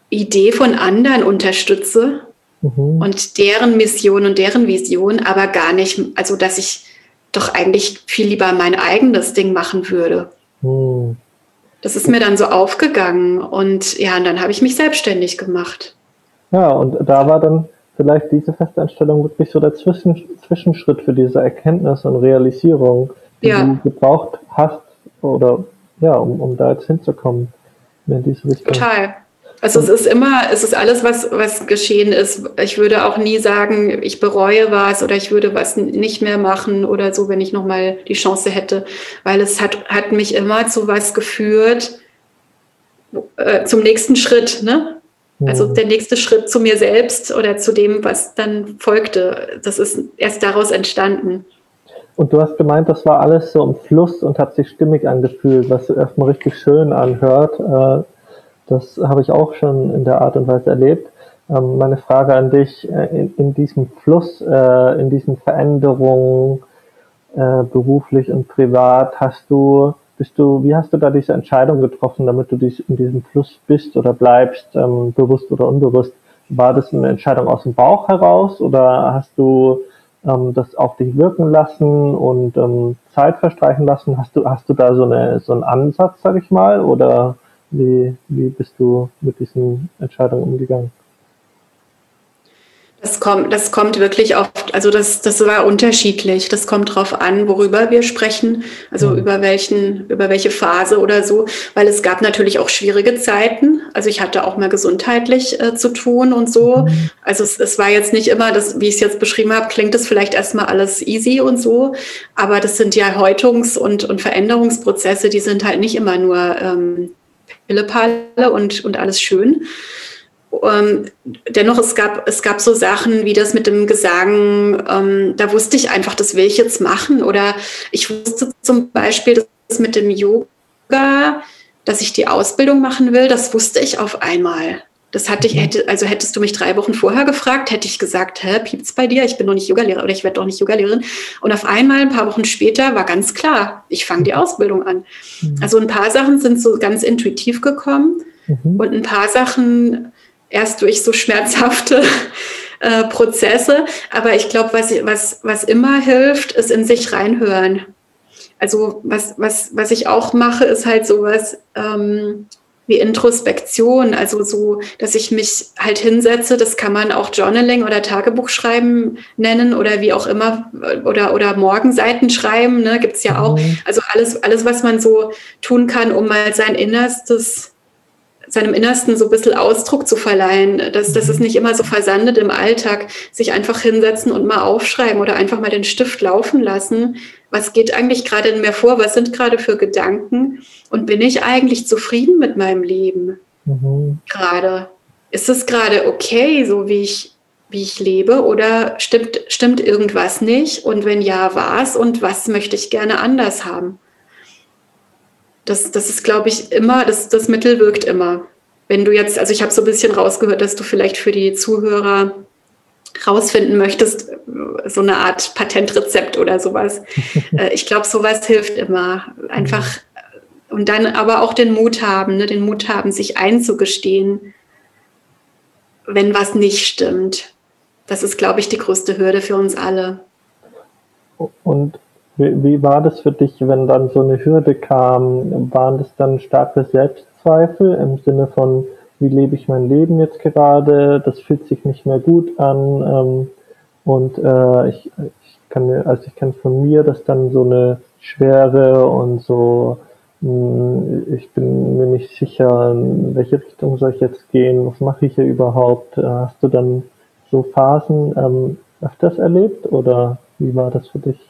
Speaker 2: Idee von anderen unterstütze mhm. und deren Mission und deren Vision, aber gar nicht, also dass ich doch eigentlich viel lieber mein eigenes Ding machen würde. Mhm. Das ist mir dann so aufgegangen und ja, und dann habe ich mich selbstständig gemacht.
Speaker 1: Ja, und da war dann vielleicht diese Festanstellung wirklich so der Zwischen Zwischenschritt für diese Erkenntnis und Realisierung, die ja. du gebraucht hast oder ja, um, um da jetzt hinzukommen in diese Richtung.
Speaker 2: Total. Also es ist immer, es ist alles, was, was geschehen ist. Ich würde auch nie sagen, ich bereue was oder ich würde was nicht mehr machen oder so, wenn ich nochmal die Chance hätte, weil es hat, hat mich immer zu was geführt, äh, zum nächsten Schritt, ne? Also der nächste Schritt zu mir selbst oder zu dem, was dann folgte, das ist erst daraus entstanden.
Speaker 1: Und du hast gemeint, das war alles so im Fluss und hat sich stimmig angefühlt, was erstmal richtig schön anhört. Äh, das habe ich auch schon in der Art und Weise erlebt. Ähm, meine Frage an dich, äh, in, diesem Fluss, äh, in diesen Veränderungen, beruflich und privat, hast du bist du, wie hast du da diese Entscheidung getroffen, damit du dich in diesem Fluss bist oder bleibst, ähm, bewusst oder unbewusst? War das eine Entscheidung aus dem Bauch heraus oder hast du ähm, das auf dich wirken lassen und ähm, Zeit verstreichen lassen? Hast du, hast du da so, eine, so einen Ansatz, sag ich mal, oder wie, wie bist du mit diesen Entscheidungen umgegangen?
Speaker 2: Das kommt, das kommt wirklich oft, also das, das war unterschiedlich. Das kommt drauf an, worüber wir sprechen, also mhm. über welchen, über welche Phase oder so, weil es gab natürlich auch schwierige Zeiten. Also ich hatte auch mal gesundheitlich äh, zu tun und so. Mhm. Also es, es war jetzt nicht immer, das, wie ich es jetzt beschrieben habe, klingt es vielleicht erstmal alles easy und so, aber das sind ja Häutungs- und, und Veränderungsprozesse, die sind halt nicht immer nur ähm, Pillepalle und, und alles schön. Ähm, dennoch, es gab, es gab so Sachen wie das mit dem Gesang, ähm, da wusste ich einfach, das will ich jetzt machen. Oder ich wusste zum Beispiel, das mit dem Yoga, dass ich die Ausbildung machen will, das wusste ich auf einmal. Das hatte ich, mhm. hätte, also hättest du mich drei Wochen vorher gefragt, hätte ich gesagt, hä, piept's bei dir? Ich bin noch nicht Yogalehrer oder ich werde doch nicht Yogalehrerin. Und auf einmal, ein paar Wochen später, war ganz klar, ich fange die Ausbildung an. Mhm. Also ein paar Sachen sind so ganz intuitiv gekommen mhm. und ein paar Sachen erst durch so schmerzhafte äh, Prozesse. Aber ich glaube, was, was, was immer hilft, ist in sich reinhören. Also was, was, was ich auch mache, ist halt sowas ähm, wie Introspektion. Also so, dass ich mich halt hinsetze, das kann man auch Journaling oder Tagebuchschreiben nennen oder wie auch immer, oder, oder Morgenseiten schreiben, ne, gibt es ja auch. Mhm. Also alles, alles, was man so tun kann, um mal sein Innerstes seinem Innersten so ein bisschen Ausdruck zu verleihen, dass, dass es nicht immer so versandet im Alltag, sich einfach hinsetzen und mal aufschreiben oder einfach mal den Stift laufen lassen. Was geht eigentlich gerade in mir vor? Was sind gerade für Gedanken? Und bin ich eigentlich zufrieden mit meinem Leben mhm. gerade? Ist es gerade okay, so wie ich, wie ich lebe? Oder stimmt, stimmt irgendwas nicht? Und wenn ja, was? Und was möchte ich gerne anders haben? Das, das ist, glaube ich, immer, das, das Mittel wirkt immer. Wenn du jetzt, also ich habe so ein bisschen rausgehört, dass du vielleicht für die Zuhörer rausfinden möchtest, so eine Art Patentrezept oder sowas. Äh, ich glaube, sowas hilft immer. Einfach und dann aber auch den Mut haben, ne? den Mut haben, sich einzugestehen, wenn was nicht stimmt. Das ist, glaube ich, die größte Hürde für uns alle.
Speaker 1: Und wie, war das für dich, wenn dann so eine Hürde kam? Waren das dann starke Selbstzweifel im Sinne von, wie lebe ich mein Leben jetzt gerade? Das fühlt sich nicht mehr gut an. Ähm, und äh, ich, ich kann mir, also ich kenne von mir, dass dann so eine Schwere und so, mh, hm, ich bin mir nicht sicher, in welche Richtung soll ich jetzt gehen, was mache ich hier überhaupt? Äh, hast du dann so Phasen ähm, öfters erlebt oder wie war das für dich?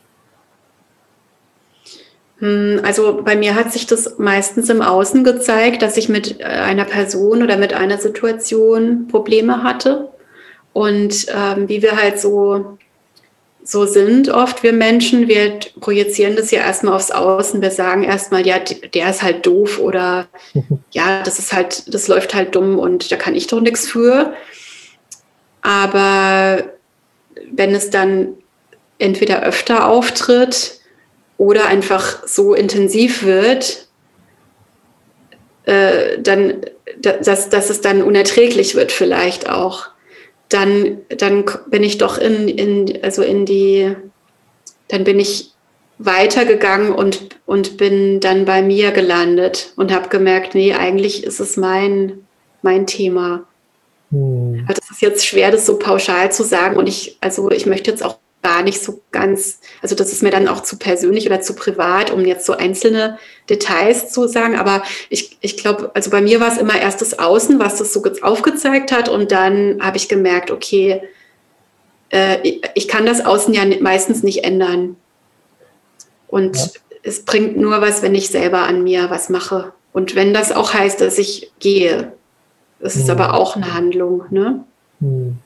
Speaker 2: Hm, also bei mir hat sich das meistens im Außen gezeigt, dass ich mit äh, einer Person oder mit einer Situation Probleme hatte. Und ähm, wie wir halt so, so sind, oft wir Menschen, wir projizieren das ja erstmal aufs Außen. Wir sagen erstmal, ja, der ist halt doof oder ja, das ist halt, das läuft halt dumm und da kann ich doch nichts für. Aber wenn es dann entweder öfter auftritt, oder einfach so intensiv wird, äh, dann, dass, dass es dann unerträglich wird vielleicht auch, dann, dann bin ich doch in, in, also in die, dann bin ich weitergegangen und, und bin dann bei mir gelandet und habe gemerkt, nee, eigentlich ist es mein, mein Thema. Hm. Also es ist jetzt schwer, das so pauschal zu sagen und ich, also ich möchte jetzt auch gar nicht so ganz, also das ist mir dann auch zu persönlich oder zu privat, um jetzt so einzelne Details zu sagen. Aber ich, ich glaube, also bei mir war es immer erst das Außen, was das so aufgezeigt hat. Und dann habe ich gemerkt, okay, äh, ich, kann das Außen ja meistens nicht ändern. Und ja. es bringt nur was, wenn ich selber an mir was mache. Und wenn das auch heißt, dass ich gehe, das ist mhm. aber auch eine Handlung. Ne?
Speaker 1: Mhm.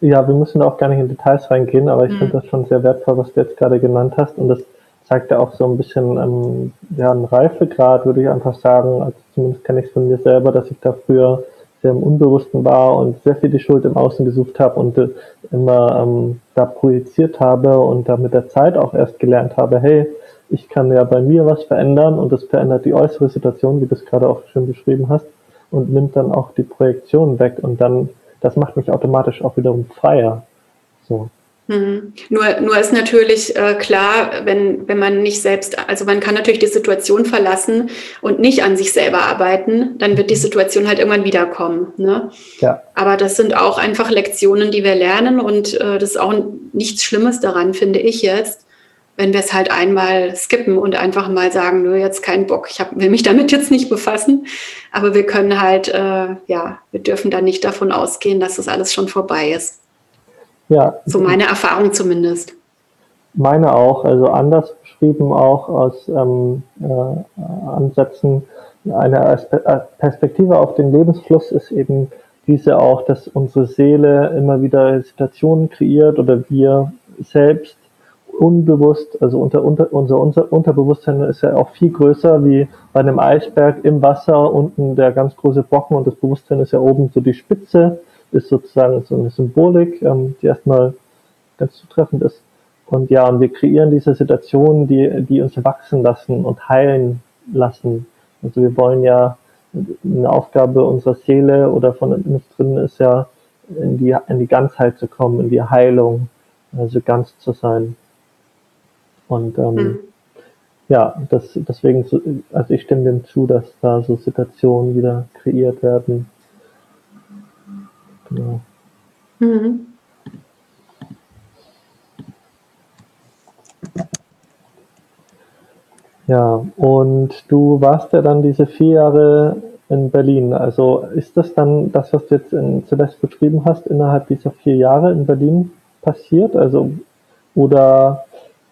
Speaker 1: Ja, wir müssen auch gar nicht in Details reingehen, aber ich mhm. finde das schon sehr wertvoll, was du jetzt gerade genannt hast. Und das zeigt ja auch so ein bisschen ähm, ja, einen Reifegrad, würde ich einfach sagen. Also zumindest kenne ich es von mir selber, dass ich da früher sehr im Unbewussten war und sehr viel die Schuld im Außen gesucht habe und äh, immer ähm, da projiziert habe und da mit der Zeit auch erst gelernt habe, hey, ich kann ja bei mir was verändern und das verändert die äußere Situation, wie du es gerade auch schön beschrieben hast, und nimmt dann auch die Projektion weg und dann das macht mich automatisch auch wiederum freier. So.
Speaker 2: Mhm. Nur, nur ist natürlich äh, klar, wenn, wenn man nicht selbst, also man kann natürlich die Situation verlassen und nicht an sich selber arbeiten, dann wird die. Situation halt irgendwann wiederkommen. Ne? Ja. Aber das sind auch einfach Lektionen, die wir lernen und äh, das ist auch nichts Schlimmes daran, finde ich jetzt, wenn wir es halt einmal skippen und einfach mal sagen, nö, jetzt kein Bock, ich hab, will mich damit jetzt nicht befassen. Aber wir können halt, äh, ja, wir dürfen da nicht davon ausgehen, dass das alles schon vorbei ist. Ja. So meine Erfahrung zumindest.
Speaker 1: Meine auch, also anders beschrieben auch aus ähm, äh, Ansätzen. Eine Perspektive auf den Lebensfluss ist eben diese auch, dass unsere Seele immer wieder Situationen kreiert oder wir selbst unbewusst, also unter, unter, unser, unser Unterbewusstsein ist ja auch viel größer wie bei einem Eisberg im Wasser, unten der ganz große Brocken und das Bewusstsein ist ja oben so die Spitze, ist sozusagen so eine Symbolik, ähm, die erstmal ganz zutreffend ist. Und ja, und wir kreieren diese Situationen, die, die uns wachsen lassen und heilen lassen. Also wir wollen ja, eine Aufgabe unserer Seele oder von uns drin ist ja, in die, in die Ganzheit zu kommen, in die Heilung, also ganz zu sein. Und ähm, mhm. ja, das, deswegen, also ich stimme dem zu, dass da so Situationen wieder kreiert werden. Genau. Mhm. Ja, und du warst ja dann diese vier Jahre in Berlin. Also ist das dann das, was du jetzt in zuletzt beschrieben hast, innerhalb dieser vier Jahre in Berlin passiert? Also oder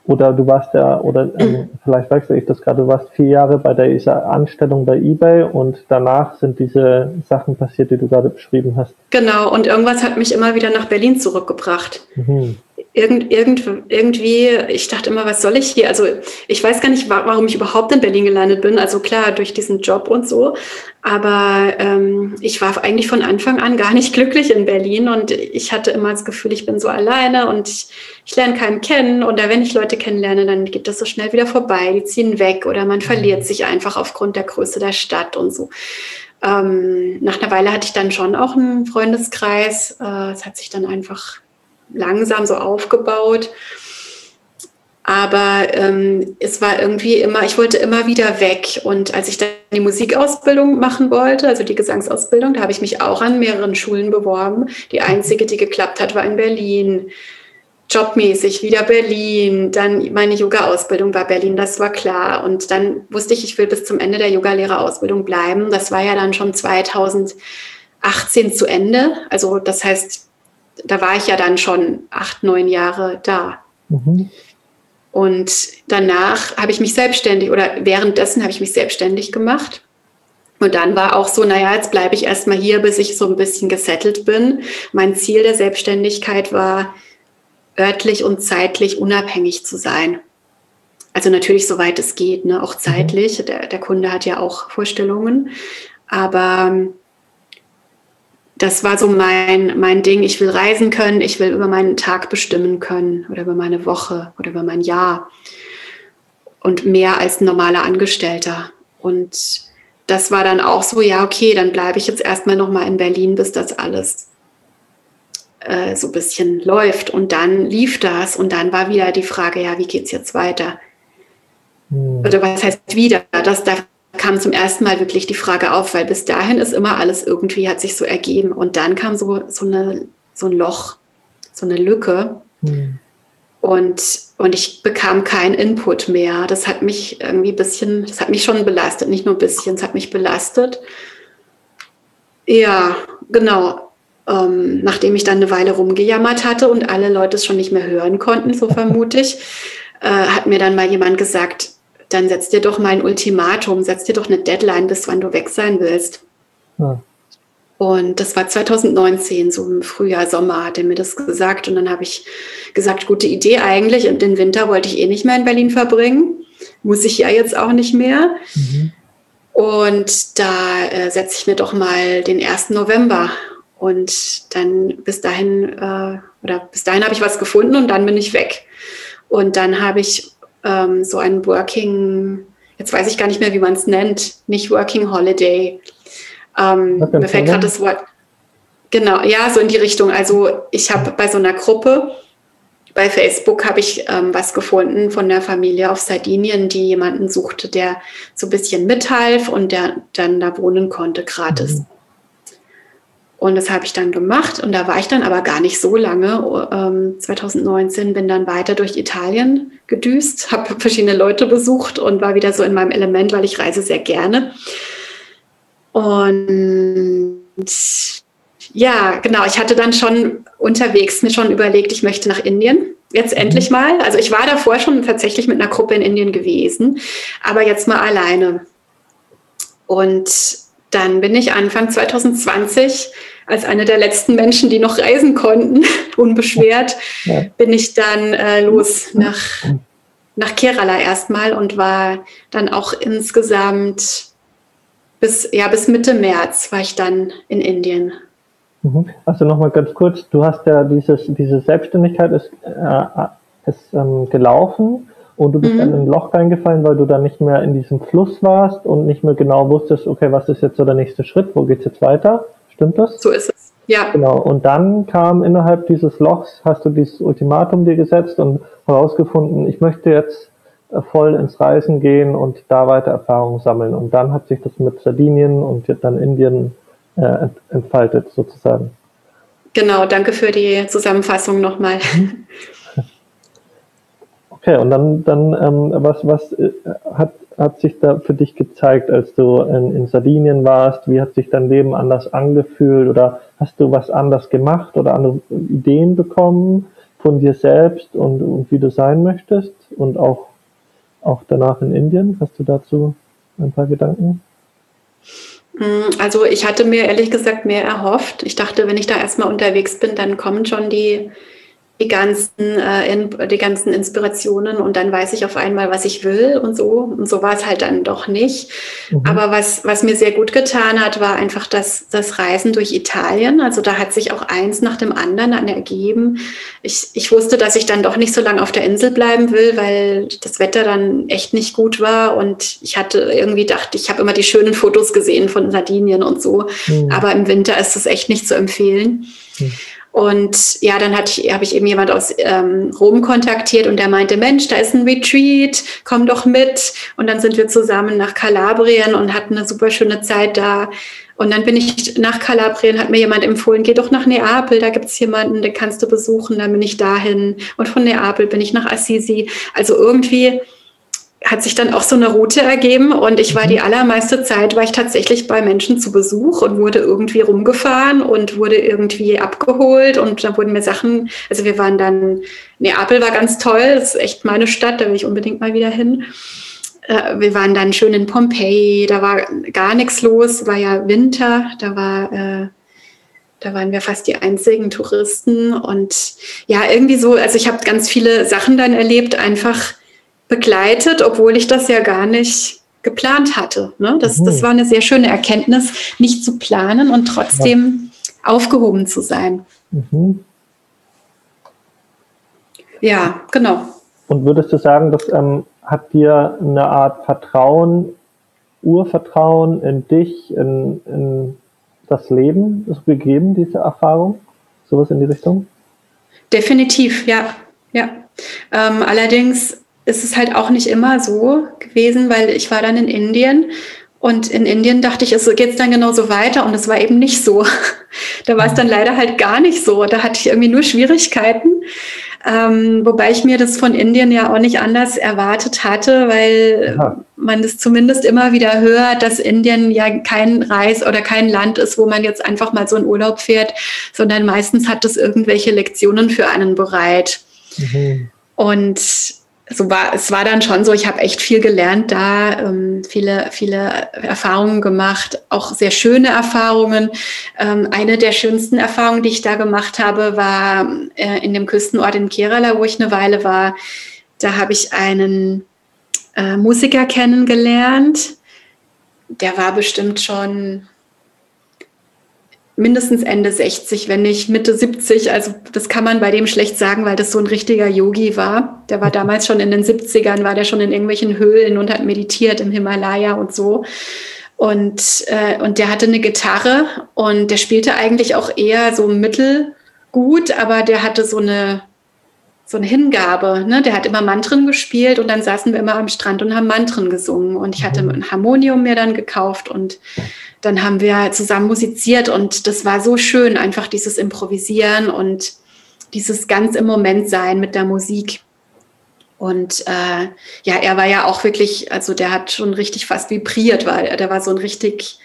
Speaker 1: oder du warst ja, oder ähm, vielleicht wechsle ich das gerade, du warst vier Jahre bei dieser Anstellung bei eBay und danach sind diese Sachen passiert, die du gerade beschrieben hast.
Speaker 2: Genau, und irgendwas hat mich immer wieder nach Berlin zurückgebracht. Mhm irgend, irgend, irgendwie, ich dachte immer, was soll ich hier? Also ich weiß gar nicht, warum ich überhaupt in Berlin gelandet bin. Also klar, durch diesen Job und so. Aber ähm, ich war eigentlich von Anfang an gar nicht glücklich in Berlin und ich hatte immer das Gefühl, ich bin so alleine und ich, ich lerne keinen kennen. Oder wenn ich Leute kennenlerne, dann geht das so schnell wieder vorbei. Die ziehen weg oder man verliert mhm. sich einfach aufgrund der Größe der Stadt und so. Ähm, nach einer Weile hatte ich dann schon auch einen Freundeskreis. Äh, es hat sich dann einfach langsam so aufgebaut. Aber ähm, es war irgendwie immer, ich wollte immer wieder weg. Und als ich dann die Musikausbildung machen wollte, also die Gesangsausbildung, da habe ich mich auch an mehreren Schulen beworben. Die einzige, die geklappt hat, war in Berlin. Jobmäßig wieder Berlin. Dann meine Yoga-Ausbildung war Berlin, das war klar. Und dann wusste ich, ich will bis zum Ende der Yogalehrerausbildung bleiben. Das war ja dann schon 2018 zu Ende. Also das heißt, da war ich ja dann schon acht, neun Jahre da. Mhm. Und danach habe ich mich selbstständig oder währenddessen habe ich mich selbstständig gemacht. Und dann war auch so, naja, jetzt bleibe ich erstmal hier, bis ich so ein bisschen gesettelt bin. Mein Ziel der Selbstständigkeit war, örtlich und zeitlich unabhängig zu sein. Also natürlich, soweit es geht, ne? auch zeitlich. Mhm. Der, der Kunde hat ja auch Vorstellungen. Aber ähm, das war so mein, mein Ding. Ich will reisen können, ich will über meinen Tag bestimmen können oder über meine Woche oder über mein Jahr. Und mehr als ein normaler Angestellter. Und das war dann auch so, ja, okay, dann bleibe ich jetzt erstmal nochmal in Berlin, bis das alles äh, so ein bisschen läuft. Und dann lief das und dann war wieder die Frage, ja, wie geht es jetzt weiter? Hm. Oder was heißt wieder? Das, da kam zum ersten Mal wirklich die Frage auf, weil bis dahin ist immer alles irgendwie, hat sich so ergeben. Und dann kam so, so, eine, so ein Loch, so eine Lücke. Hm. Und, und ich bekam keinen Input mehr. Das hat mich irgendwie ein bisschen, das hat mich schon belastet, nicht nur ein bisschen, es hat mich belastet. Ja, genau. Ähm, nachdem ich dann eine Weile rumgejammert hatte und alle Leute es schon nicht mehr hören konnten, so vermute ich, äh, hat mir dann mal jemand gesagt, dann setz dir doch mal ein Ultimatum, setz dir doch eine Deadline, bis wann du weg sein willst. Ja. Und das war 2019, so im Frühjahr, Sommer hat er mir das gesagt. Und dann habe ich gesagt, gute Idee eigentlich. Und den Winter wollte ich eh nicht mehr in Berlin verbringen. Muss ich ja jetzt auch nicht mehr. Mhm. Und da äh, setze ich mir doch mal den 1. November. Und dann bis dahin, äh, oder bis dahin habe ich was gefunden und dann bin ich weg. Und dann habe ich ähm, so ein Working, jetzt weiß ich gar nicht mehr, wie man es nennt, nicht Working Holiday. Ähm, mir fällt gerade das Wort. Genau, ja, so in die Richtung. Also ich habe bei so einer Gruppe bei Facebook habe ich ähm, was gefunden von der Familie auf Sardinien, die jemanden suchte, der so ein bisschen mithalf und der dann da wohnen konnte gratis. Mhm. Und das habe ich dann gemacht und da war ich dann aber gar nicht so lange. Ähm, 2019 bin dann weiter durch Italien gedüst, habe verschiedene Leute besucht und war wieder so in meinem Element, weil ich reise sehr gerne. Und ja, genau, ich hatte dann schon unterwegs mir schon überlegt, ich möchte nach Indien. Jetzt mhm. endlich mal. Also ich war davor schon tatsächlich mit einer Gruppe in Indien gewesen, aber jetzt mal alleine. Und dann bin ich Anfang 2020 als eine der letzten Menschen, die noch reisen konnten, unbeschwert, ja. bin ich dann äh, los nach, nach Kerala erstmal und war dann auch insgesamt bis, ja, bis Mitte März war ich dann in Indien.
Speaker 1: Mhm. Also nochmal ganz kurz, du hast ja dieses, diese Selbstständigkeit ist, äh, ist ähm, gelaufen und du bist mhm. dann in ein Loch reingefallen, weil du dann nicht mehr in diesem Fluss warst und nicht mehr genau wusstest, okay, was ist jetzt so der nächste Schritt, wo geht's jetzt weiter? Stimmt das?
Speaker 2: So ist es. Ja.
Speaker 1: Genau. Und dann kam innerhalb dieses Lochs, hast du dieses Ultimatum dir gesetzt und herausgefunden, ich möchte jetzt äh, voll ins Reisen gehen und da weiter Erfahrungen sammeln. Und dann hat sich das mit Sardinien und dann Indien äh, entfaltet sozusagen.
Speaker 2: Genau, danke für die Zusammenfassung nochmal.
Speaker 1: Okay, und dann, dann ähm, was, was äh, hat, hat sich da für dich gezeigt, als du in, in Sardinien warst? Wie hat sich dein Leben anders angefühlt? Oder hast du was anders gemacht oder andere Ideen bekommen von dir selbst und, und wie du sein möchtest? Und auch, auch danach in Indien? Hast du dazu ein paar Gedanken?
Speaker 2: Mm, also ich hatte mir ehrlich gesagt mehr erhofft. Ich dachte, wenn ich da erstmal unterwegs bin, dann kommen schon die, die ganzen, äh, in, die ganzen Inspirationen und dann weiß ich auf einmal, was ich will und so. Und so war es halt dann doch nicht. Mhm. Aber was, was mir sehr gut getan hat, war einfach das, das Reisen durch Italien. Also da hat sich auch eins nach dem anderen dann ergeben. Ich, ich wusste, dass ich dann doch nicht so lange auf der Insel bleiben will, weil das Wetter dann echt nicht gut war. Und ich hatte irgendwie gedacht, ich habe immer die schönen Fotos gesehen von Sardinien und so. Mhm. Aber im Winter ist das echt nicht zu empfehlen. Mhm. Und ja, dann habe ich eben jemand aus ähm, Rom kontaktiert und der meinte, Mensch, da ist ein Retreat, komm doch mit. Und dann sind wir zusammen nach Kalabrien und hatten eine super schöne Zeit da. Und dann bin ich nach Kalabrien, hat mir jemand empfohlen, geh doch nach Neapel, da gibt's jemanden, den kannst du besuchen. Dann bin ich dahin. Und von Neapel bin ich nach Assisi. Also irgendwie hat sich dann auch so eine Route ergeben und ich war die mhm. allermeiste Zeit, war ich tatsächlich bei Menschen zu Besuch und wurde irgendwie rumgefahren und wurde irgendwie abgeholt und da wurden mir Sachen, also wir waren dann, Neapel war ganz toll, das ist echt meine Stadt, da will ich unbedingt mal wieder hin. Äh, wir waren dann schön in Pompeji, da war gar nichts los, war ja Winter, da war, äh, da waren wir fast die einzigen Touristen und ja, irgendwie so, also ich habe ganz viele Sachen dann erlebt, einfach begleitet, obwohl ich das ja gar nicht geplant hatte. Ne? Das, mhm. das war eine sehr schöne Erkenntnis, nicht zu planen und trotzdem ja. aufgehoben zu sein. Mhm. Ja, genau.
Speaker 1: Und würdest du sagen, das ähm, hat dir eine Art Vertrauen, Urvertrauen in dich, in, in das Leben gegeben, diese Erfahrung? Sowas in die Richtung?
Speaker 2: Definitiv, ja. ja. Ähm, allerdings ist es halt auch nicht immer so gewesen, weil ich war dann in Indien und in Indien dachte ich, es geht dann genauso weiter und es war eben nicht so. da war es dann leider halt gar nicht so. Da hatte ich irgendwie nur Schwierigkeiten. Ähm, wobei ich mir das von Indien ja auch nicht anders erwartet hatte, weil Aha. man es zumindest immer wieder hört, dass Indien ja kein Reis oder kein Land ist, wo man jetzt einfach mal so in Urlaub fährt, sondern meistens hat es irgendwelche Lektionen für einen bereit. Mhm. Und so war, es war dann schon so, ich habe echt viel gelernt da, ähm, viele, viele Erfahrungen gemacht, auch sehr schöne Erfahrungen. Ähm, eine der schönsten Erfahrungen, die ich da gemacht habe, war äh, in dem Küstenort in Kerala, wo ich eine Weile war. Da habe ich einen äh, Musiker kennengelernt. Der war bestimmt schon mindestens Ende 60, wenn nicht Mitte 70. Also das kann man bei dem schlecht sagen, weil das so ein richtiger Yogi war. Der war damals schon in den 70ern, war der schon in irgendwelchen Höhlen und hat meditiert im Himalaya und so. Und, äh, und der hatte eine Gitarre und der spielte eigentlich auch eher so mittelgut, aber der hatte so eine, so eine Hingabe. Ne? Der hat immer Mantren gespielt und dann saßen wir immer am Strand und haben Mantren gesungen. Und ich hatte mhm. ein Harmonium mir dann gekauft und dann haben wir zusammen musiziert und das war so schön, einfach dieses Improvisieren und dieses ganz im Moment sein mit der Musik. Und äh, ja, er war ja auch wirklich, also der hat schon richtig fast vibriert, weil der war so ein richtig,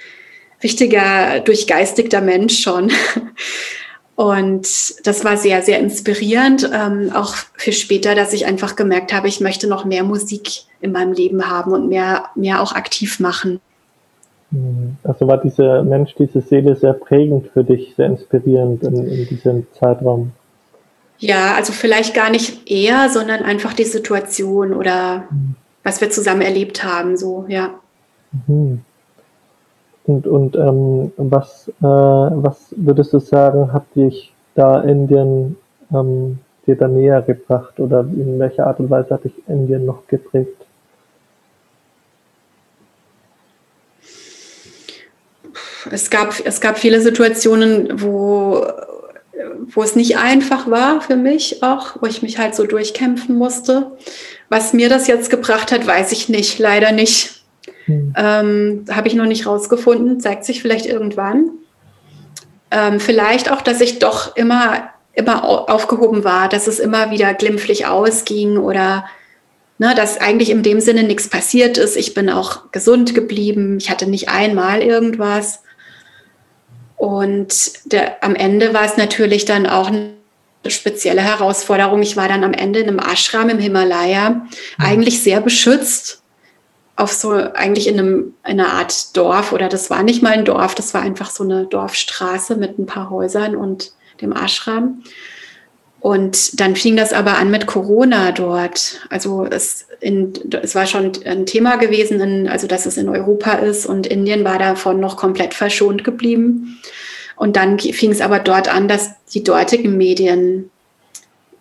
Speaker 2: richtiger, durchgeistigter Mensch schon. Und das war sehr, sehr inspirierend, ähm, auch für später, dass ich einfach gemerkt habe, ich möchte noch mehr Musik in meinem Leben haben und mehr, mehr auch aktiv machen.
Speaker 1: Mhm. Also war dieser Mensch, diese Seele sehr prägend für dich, sehr inspirierend in, in diesem Zeitraum.
Speaker 2: Ja, also vielleicht gar nicht eher, sondern einfach die Situation oder mhm. was wir zusammen erlebt haben, so, ja.
Speaker 1: Mhm. Und, und ähm, was, äh, was würdest du sagen, hat dich da Indien ähm, dir da näher gebracht oder in welcher Art und Weise hat dich Indien noch geprägt?
Speaker 2: Es gab, es gab viele Situationen, wo, wo es nicht einfach war für mich auch, wo ich mich halt so durchkämpfen musste. Was mir das jetzt gebracht hat, weiß ich nicht, leider nicht. Hm. Ähm, Habe ich noch nicht rausgefunden, zeigt sich vielleicht irgendwann. Ähm, vielleicht auch, dass ich doch immer, immer aufgehoben war, dass es immer wieder glimpflich ausging oder ne, dass eigentlich in dem Sinne nichts passiert ist. Ich bin auch gesund geblieben. Ich hatte nicht einmal irgendwas. Und der, am Ende war es natürlich dann auch eine spezielle Herausforderung. Ich war dann am Ende in einem Ashram im Himalaya, mhm. eigentlich sehr beschützt, auf so, eigentlich in, einem, in einer Art Dorf, oder das war nicht mal ein Dorf, das war einfach so eine Dorfstraße mit ein paar Häusern und dem Ashram. Und dann fing das aber an mit Corona dort. Also es, in, es war schon ein Thema gewesen, in, also dass es in Europa ist und Indien war davon noch komplett verschont geblieben. Und dann fing es aber dort an, dass die dortigen Medien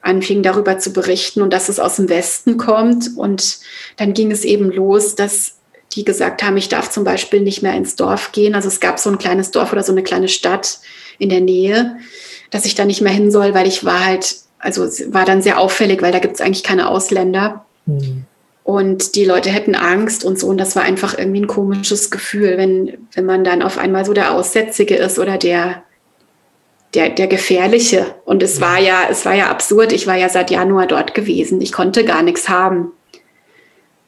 Speaker 2: anfingen darüber zu berichten und dass es aus dem Westen kommt. Und dann ging es eben los, dass die gesagt haben, ich darf zum Beispiel nicht mehr ins Dorf gehen. Also es gab so ein kleines Dorf oder so eine kleine Stadt in der Nähe dass ich da nicht mehr hin soll, weil ich war halt, also war dann sehr auffällig, weil da gibt es eigentlich keine Ausländer. Mhm. Und die Leute hätten Angst und so. Und das war einfach irgendwie ein komisches Gefühl, wenn, wenn man dann auf einmal so der Aussätzige ist oder der, der, der Gefährliche. Und es war ja, es war ja absurd. Ich war ja seit Januar dort gewesen. Ich konnte gar nichts haben.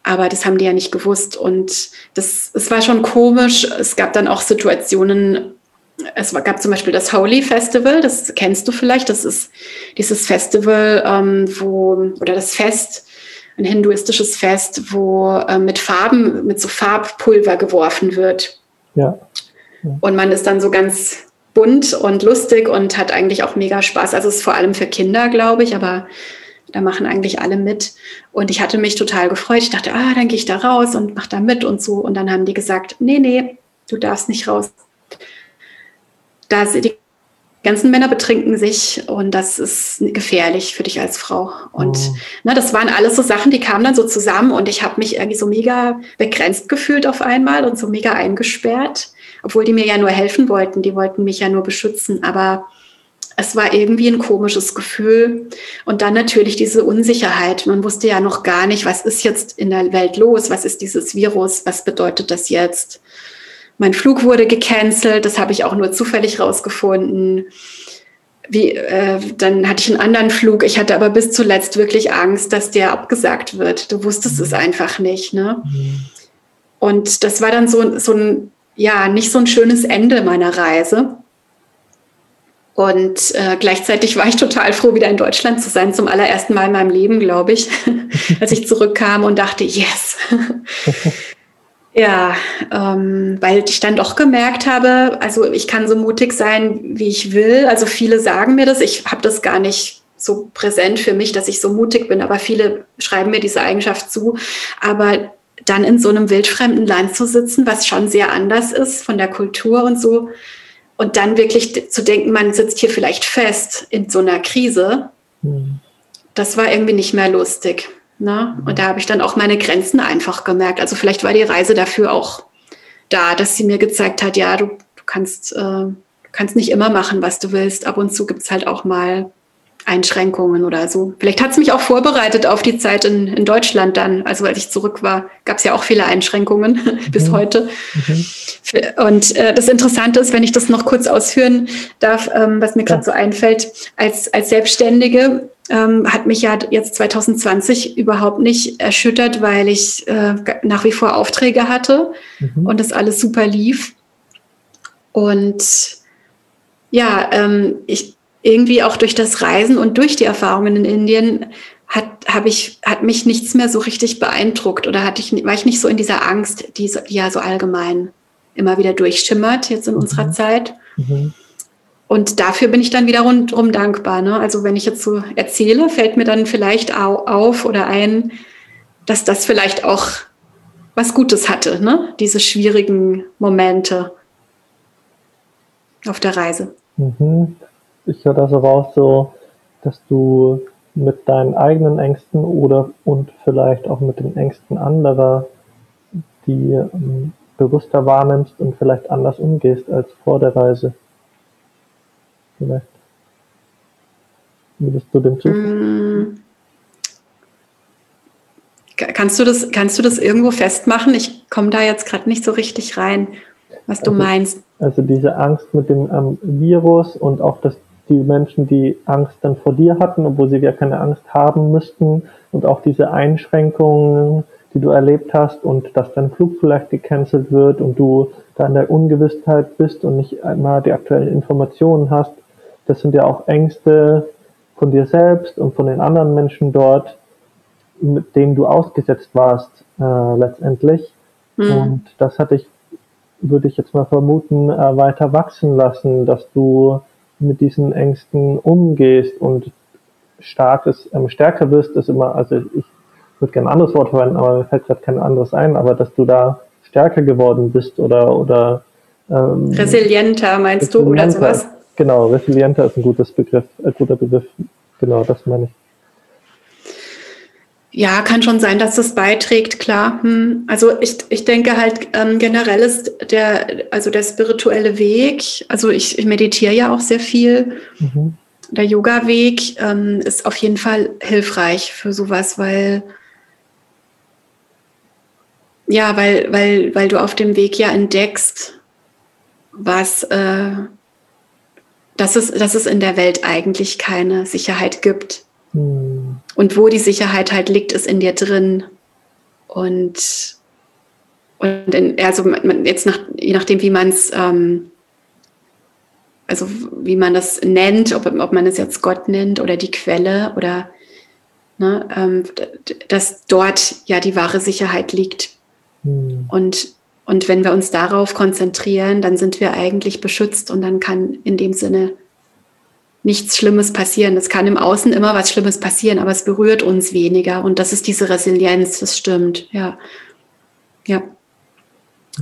Speaker 2: Aber das haben die ja nicht gewusst. Und das, es war schon komisch. Es gab dann auch Situationen, es gab zum Beispiel das Holy Festival, das kennst du vielleicht. Das ist dieses Festival, ähm, wo, oder das Fest, ein hinduistisches Fest, wo äh, mit Farben, mit so Farbpulver geworfen wird. Ja. ja. Und man ist dann so ganz bunt und lustig und hat eigentlich auch mega Spaß. Also es ist vor allem für Kinder, glaube ich, aber da machen eigentlich alle mit. Und ich hatte mich total gefreut. Ich dachte, ah, dann gehe ich da raus und mache da mit und so. Und dann haben die gesagt, nee, nee, du darfst nicht raus. Da die ganzen Männer betrinken sich und das ist gefährlich für dich als Frau. Und oh. ne, das waren alles so Sachen, die kamen dann so zusammen und ich habe mich irgendwie so mega begrenzt gefühlt auf einmal und so mega eingesperrt, obwohl die mir ja nur helfen wollten, die wollten mich ja nur beschützen, aber es war irgendwie ein komisches Gefühl. Und dann natürlich diese Unsicherheit. Man wusste ja noch gar nicht, was ist jetzt in der Welt los? Was ist dieses Virus? Was bedeutet das jetzt? Mein Flug wurde gecancelt. Das habe ich auch nur zufällig rausgefunden. Wie, äh, dann hatte ich einen anderen Flug. Ich hatte aber bis zuletzt wirklich Angst, dass der abgesagt wird. Du wusstest mhm. es einfach nicht. Ne? Mhm. Und das war dann so, so ein, ja, nicht so ein schönes Ende meiner Reise. Und äh, gleichzeitig war ich total froh, wieder in Deutschland zu sein, zum allerersten Mal in meinem Leben, glaube ich, als ich zurückkam und dachte, yes. ja, ähm, weil ich dann doch gemerkt habe, also ich kann so mutig sein, wie ich will. Also viele sagen mir das, ich habe das gar nicht so präsent für mich, dass ich so mutig bin, aber viele schreiben mir diese Eigenschaft zu. Aber dann in so einem wildfremden Land zu sitzen, was schon sehr anders ist von der Kultur und so, und dann wirklich zu denken, man sitzt hier vielleicht fest in so einer Krise, mhm. das war irgendwie nicht mehr lustig. Ne? Und da habe ich dann auch meine Grenzen einfach gemerkt. Also vielleicht war die Reise dafür auch da, dass sie mir gezeigt hat, ja, du, du kannst, äh, du kannst nicht immer machen, was du willst. Ab und zu gibt es halt auch mal Einschränkungen oder so. Vielleicht hat es mich auch vorbereitet auf die Zeit in, in Deutschland dann. Also als ich zurück war, gab es ja auch viele Einschränkungen mhm. bis heute. Mhm. Und äh, das Interessante ist, wenn ich das noch kurz ausführen darf, ähm, was mir gerade ja. so einfällt, als, als Selbstständige ähm, hat mich ja jetzt 2020 überhaupt nicht erschüttert, weil ich äh, nach wie vor Aufträge hatte mhm. und das alles super lief. Und ja, ähm, ich, irgendwie auch durch das Reisen und durch die Erfahrungen in Indien hat, hab ich, hat mich nichts mehr so richtig beeindruckt oder hatte ich, war ich nicht so in dieser Angst, die, die ja so allgemein immer wieder durchschimmert jetzt in mhm. unserer Zeit. Mhm. Und dafür bin ich dann wieder rundherum dankbar. Ne? Also wenn ich jetzt so erzähle, fällt mir dann vielleicht auf oder ein, dass das vielleicht auch was Gutes hatte, ne? diese schwierigen Momente auf der Reise.
Speaker 1: Mhm ich höre das raus, so, dass du mit deinen eigenen Ängsten oder und vielleicht auch mit den Ängsten anderer die ähm, bewusster wahrnimmst und vielleicht anders umgehst als vor der Reise. Vielleicht. Würdest du dem zustimmen?
Speaker 2: Mm. Kannst du das, kannst du das irgendwo festmachen? Ich komme da jetzt gerade nicht so richtig rein, was du
Speaker 1: also,
Speaker 2: meinst.
Speaker 1: Also diese Angst mit dem ähm, Virus und auch das die Menschen, die Angst dann vor dir hatten, obwohl sie ja keine Angst haben müssten und auch diese Einschränkungen, die du erlebt hast und dass dein Flug vielleicht gecancelt wird und du da in der Ungewissheit bist und nicht einmal die aktuellen Informationen hast, das sind ja auch Ängste von dir selbst und von den anderen Menschen dort, mit denen du ausgesetzt warst äh, letztendlich. Mhm. Und das hatte ich, würde ich jetzt mal vermuten, äh, weiter wachsen lassen, dass du mit diesen Ängsten umgehst und starkes, ähm, stärker wirst, ist immer, also ich würde gerne ein anderes Wort verwenden, aber mir fällt gerade kein anderes ein, aber dass du da stärker geworden bist oder oder
Speaker 2: ähm, resilienter meinst resilienter, du oder sowas?
Speaker 1: Genau, resilienter ist ein gutes Begriff, ein guter Begriff. Genau, das meine ich.
Speaker 2: Ja, kann schon sein, dass das beiträgt, klar. Hm. Also ich, ich denke halt ähm, generell ist der, also der spirituelle Weg, also ich, ich meditiere ja auch sehr viel. Mhm. Der Yoga-Weg ähm, ist auf jeden Fall hilfreich für sowas, weil ja, weil, weil, weil du auf dem Weg ja entdeckst, was äh, dass, es, dass es in der Welt eigentlich keine Sicherheit gibt. Mhm. Und wo die Sicherheit halt liegt, ist in dir drin. Und, und in, also jetzt nach, je nachdem, wie man es, ähm, also wie man das nennt, ob, ob man es jetzt Gott nennt oder die Quelle oder ne, ähm, dass dort ja die wahre Sicherheit liegt. Mhm. Und, und wenn wir uns darauf konzentrieren, dann sind wir eigentlich beschützt und dann kann in dem Sinne nichts Schlimmes passieren. Es kann im Außen immer was Schlimmes passieren, aber es berührt uns weniger. Und das ist diese Resilienz, das stimmt, ja. Ja.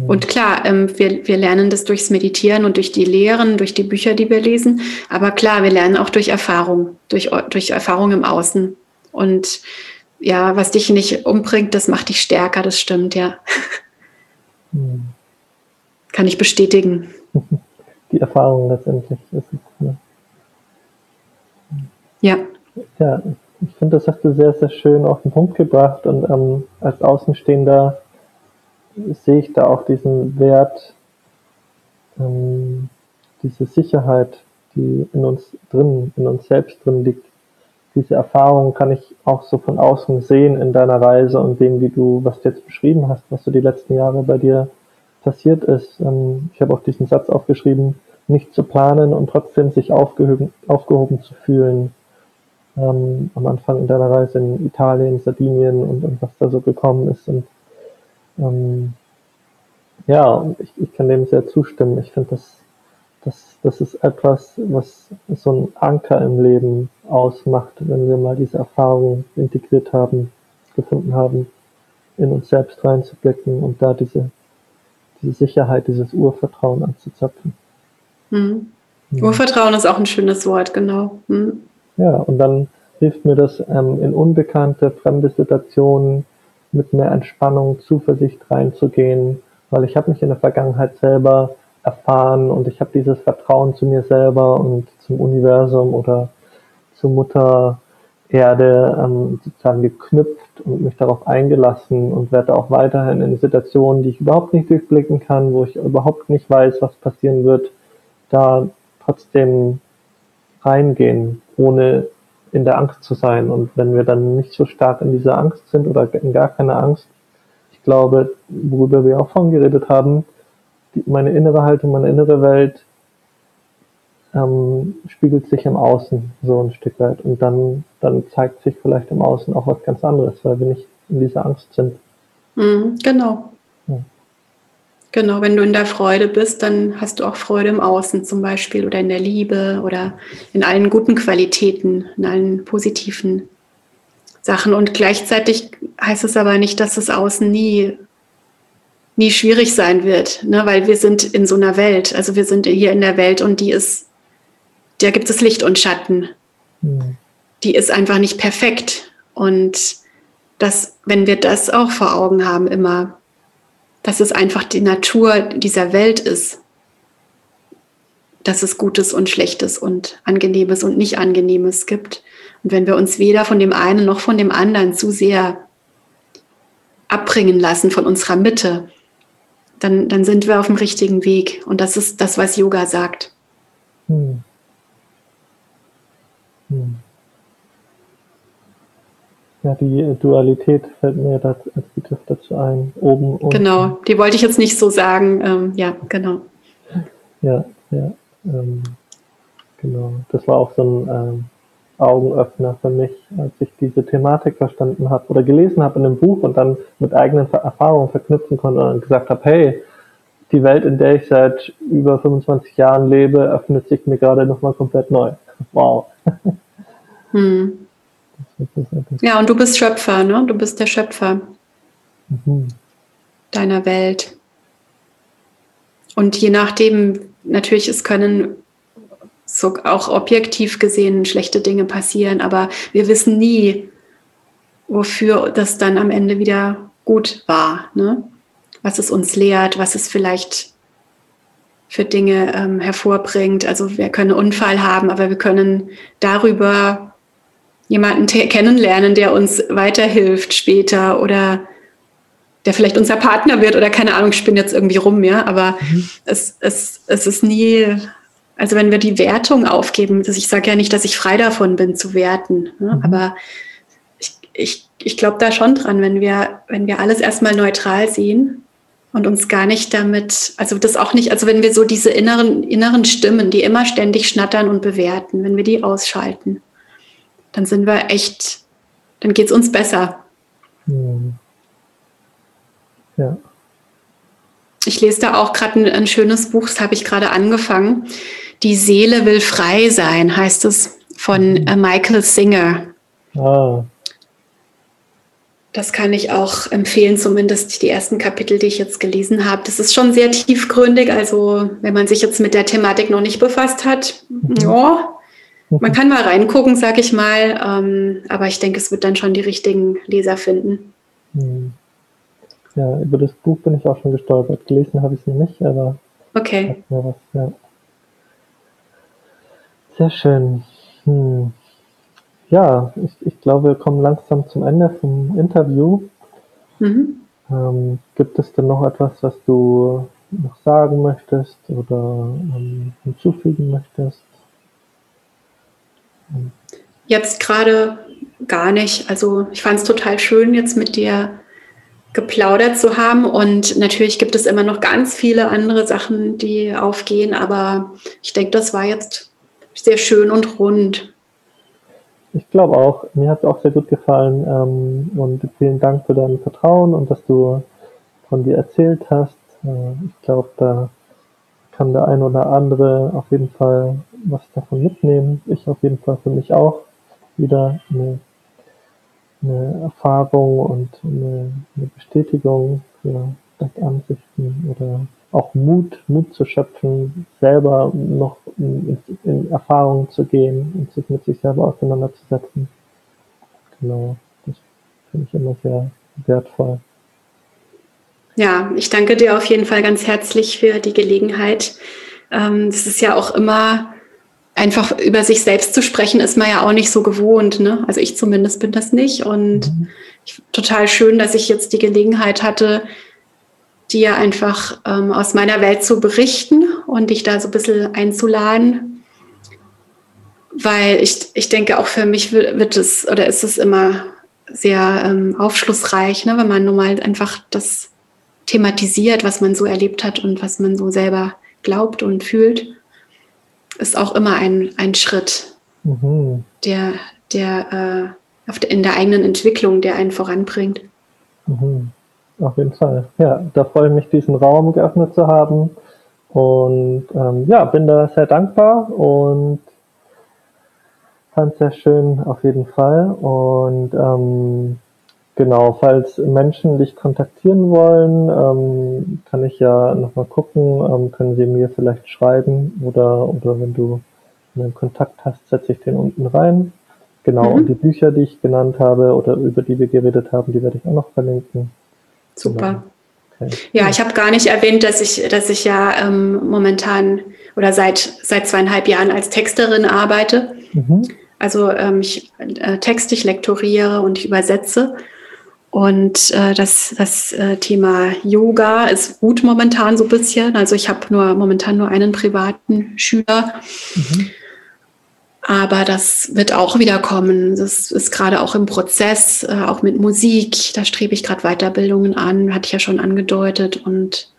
Speaker 2: Und klar, ähm, wir, wir lernen das durchs Meditieren und durch die Lehren, durch die Bücher, die wir lesen. Aber klar, wir lernen auch durch Erfahrung, durch, durch Erfahrung im Außen. Und ja, was dich nicht umbringt, das macht dich stärker, das stimmt, ja. Kann ich bestätigen.
Speaker 1: Die Erfahrung letztendlich ist es. Ne?
Speaker 2: Ja.
Speaker 1: Ja, ich finde, das hast du sehr, sehr schön auf den Punkt gebracht und ähm, als Außenstehender sehe ich da auch diesen Wert, ähm, diese Sicherheit, die in uns drin, in uns selbst drin liegt. Diese Erfahrung kann ich auch so von außen sehen in deiner Reise und dem, wie du, was du jetzt beschrieben hast, was so die letzten Jahre bei dir passiert ist. Ähm, ich habe auch diesen Satz aufgeschrieben, nicht zu planen und trotzdem sich aufgehoben, aufgehoben zu fühlen ähm, am Anfang in deiner Reise in Italien, Sardinien und, und was da so gekommen ist. Und ähm, ja, ich, ich kann dem sehr zustimmen. Ich finde, das, das, das ist etwas, was so ein Anker im Leben ausmacht, wenn wir mal diese Erfahrung integriert haben, gefunden haben, in uns selbst reinzublicken und da diese, diese Sicherheit, dieses Urvertrauen anzuzapfen.
Speaker 2: Mhm. Urvertrauen ist auch ein schönes Wort, genau. Mhm.
Speaker 1: Ja, und dann hilft mir das, ähm, in unbekannte, fremde Situationen mit mehr Entspannung, Zuversicht reinzugehen, weil ich habe mich in der Vergangenheit selber erfahren und ich habe dieses Vertrauen zu mir selber und zum Universum oder zur Mutter Erde ähm, sozusagen geknüpft und mich darauf eingelassen und werde auch weiterhin in Situationen, die ich überhaupt nicht durchblicken kann, wo ich überhaupt nicht weiß, was passieren wird, da trotzdem reingehen, ohne in der Angst zu sein. Und wenn wir dann nicht so stark in dieser Angst sind oder in gar keine Angst, ich glaube, worüber wir auch von geredet haben, meine innere Haltung, meine innere Welt ähm, spiegelt sich im Außen so ein Stück weit. Und dann, dann zeigt sich vielleicht im Außen auch was ganz anderes, weil wir nicht in dieser Angst sind.
Speaker 2: Mhm, genau. Genau, wenn du in der Freude bist, dann hast du auch Freude im Außen zum Beispiel oder in der Liebe oder in allen guten Qualitäten, in allen positiven Sachen. Und gleichzeitig heißt es aber nicht, dass das Außen nie, nie schwierig sein wird, ne? weil wir sind in so einer Welt. Also wir sind hier in der Welt und die ist, da gibt es Licht und Schatten. Mhm. Die ist einfach nicht perfekt. Und das, wenn wir das auch vor Augen haben, immer, dass es einfach die Natur dieser Welt ist, dass es Gutes und Schlechtes und Angenehmes und nicht Angenehmes gibt. Und wenn wir uns weder von dem einen noch von dem anderen zu sehr abbringen lassen von unserer Mitte, dann, dann sind wir auf dem richtigen Weg. Und das ist das, was Yoga sagt. Hm.
Speaker 1: Hm. Ja, die Dualität fällt mir als Begriff dazu ein. Oben und.
Speaker 2: Genau, die wollte ich jetzt nicht so sagen. Ähm, ja, genau.
Speaker 1: Ja, ja. Ähm, genau. Das war auch so ein ähm, Augenöffner für mich, als ich diese Thematik verstanden habe oder gelesen habe in einem Buch und dann mit eigenen Erfahrungen verknüpfen konnte und gesagt habe, hey, die Welt, in der ich seit über 25 Jahren lebe, öffnet sich mir gerade nochmal komplett neu. Wow. Hm.
Speaker 2: Ja, und du bist Schöpfer, ne? Du bist der Schöpfer mhm. deiner Welt. Und je nachdem, natürlich, es können so auch objektiv gesehen schlechte Dinge passieren, aber wir wissen nie, wofür das dann am Ende wieder gut war. Ne? Was es uns lehrt, was es vielleicht für Dinge ähm, hervorbringt. Also wir können einen Unfall haben, aber wir können darüber jemanden kennenlernen, der uns weiterhilft später oder der vielleicht unser Partner wird oder keine Ahnung, ich spinne jetzt irgendwie rum, ja, aber mhm. es, es, es ist nie, also wenn wir die Wertung aufgeben, also ich sage ja nicht, dass ich frei davon bin zu werten, ne, mhm. aber ich, ich, ich glaube da schon dran, wenn wir, wenn wir alles erstmal neutral sehen und uns gar nicht damit, also das auch nicht, also wenn wir so diese inneren, inneren Stimmen, die immer ständig schnattern und bewerten, wenn wir die ausschalten, dann sind wir echt, dann geht es uns besser. Hm. Ja. Ich lese da auch gerade ein, ein, schönes Buch, das habe ich gerade angefangen. Die Seele will frei sein, heißt es, von mhm. äh, Michael Singer. Ah. Das kann ich auch empfehlen, zumindest die ersten Kapitel, die ich jetzt gelesen habe. Das ist schon sehr tiefgründig. Also, wenn man sich jetzt mit der Thematik noch nicht befasst hat, mhm. ja, man kann mal reingucken, sag ich mal. Ähm, aber ich denke, es wird dann schon die richtigen Leser finden.
Speaker 1: Mhm. Ja, über das Buch bin ich auch schon gestolpert. Gelesen habe ich es noch nicht, aber.
Speaker 2: Okay. Ja.
Speaker 1: Sehr schön. Hm. Ja, ich, ich glaube, wir kommen langsam zum Ende vom Interview. Mhm. Ähm, gibt es denn noch etwas, was du noch sagen möchtest oder ähm, hinzufügen möchtest?
Speaker 2: Jetzt gerade gar nicht. Also ich fand es total schön, jetzt mit dir geplaudert zu haben. Und natürlich gibt es immer noch ganz viele andere Sachen, die aufgehen. Aber ich denke, das war jetzt sehr schön und rund.
Speaker 1: Ich glaube auch, mir hat es auch sehr gut gefallen ähm, und vielen Dank für dein Vertrauen und dass du von dir erzählt hast. Äh, ich glaube, da kann der ein oder andere auf jeden Fall was davon mitnehmen. Ich auf jeden Fall für mich auch wieder eine, eine Erfahrung und eine, eine Bestätigung für Ansichten oder auch Mut, Mut zu schöpfen, selber noch in, in Erfahrungen zu gehen und sich mit sich selber auseinanderzusetzen. Genau, das finde ich immer sehr wertvoll.
Speaker 2: Ja, ich danke dir auf jeden Fall ganz herzlich für die Gelegenheit. Ähm, das ist ja auch immer einfach über sich selbst zu sprechen, ist man ja auch nicht so gewohnt. Ne? Also ich zumindest bin das nicht. Und mhm. total schön, dass ich jetzt die Gelegenheit hatte, dir einfach ähm, aus meiner Welt zu berichten und dich da so ein bisschen einzuladen. Weil ich, ich denke, auch für mich wird es oder ist es immer sehr ähm, aufschlussreich, ne, wenn man nun mal einfach das thematisiert, was man so erlebt hat und was man so selber glaubt und fühlt, ist auch immer ein, ein Schritt, mhm. der, der, äh, in der eigenen Entwicklung, der einen voranbringt.
Speaker 1: Mhm. Auf jeden Fall. Ja, da freue ich mich, diesen Raum geöffnet zu haben. Und ähm, ja, bin da sehr dankbar und fand es sehr schön auf jeden Fall. Und ähm, genau, falls Menschen dich kontaktieren wollen, ähm, kann ich ja nochmal gucken, ähm, können sie mir vielleicht schreiben oder, oder wenn du einen Kontakt hast, setze ich den unten rein. Genau, mhm. und die Bücher, die ich genannt habe oder über die wir geredet haben, die werde ich auch noch verlinken.
Speaker 2: Super. Okay. Ja, ich habe gar nicht erwähnt, dass ich, dass ich ja ähm, momentan oder seit, seit zweieinhalb Jahren als Texterin arbeite. Mhm. Also ähm, ich äh, texte, ich lektoriere und ich übersetze. Und äh, das, das äh, Thema Yoga ist gut momentan so ein bisschen. Also ich habe nur momentan nur einen privaten Schüler. Mhm. Aber das wird auch wieder kommen. Das ist gerade auch im Prozess, äh, auch mit Musik. Da strebe ich gerade Weiterbildungen an, hatte ich ja schon angedeutet. Und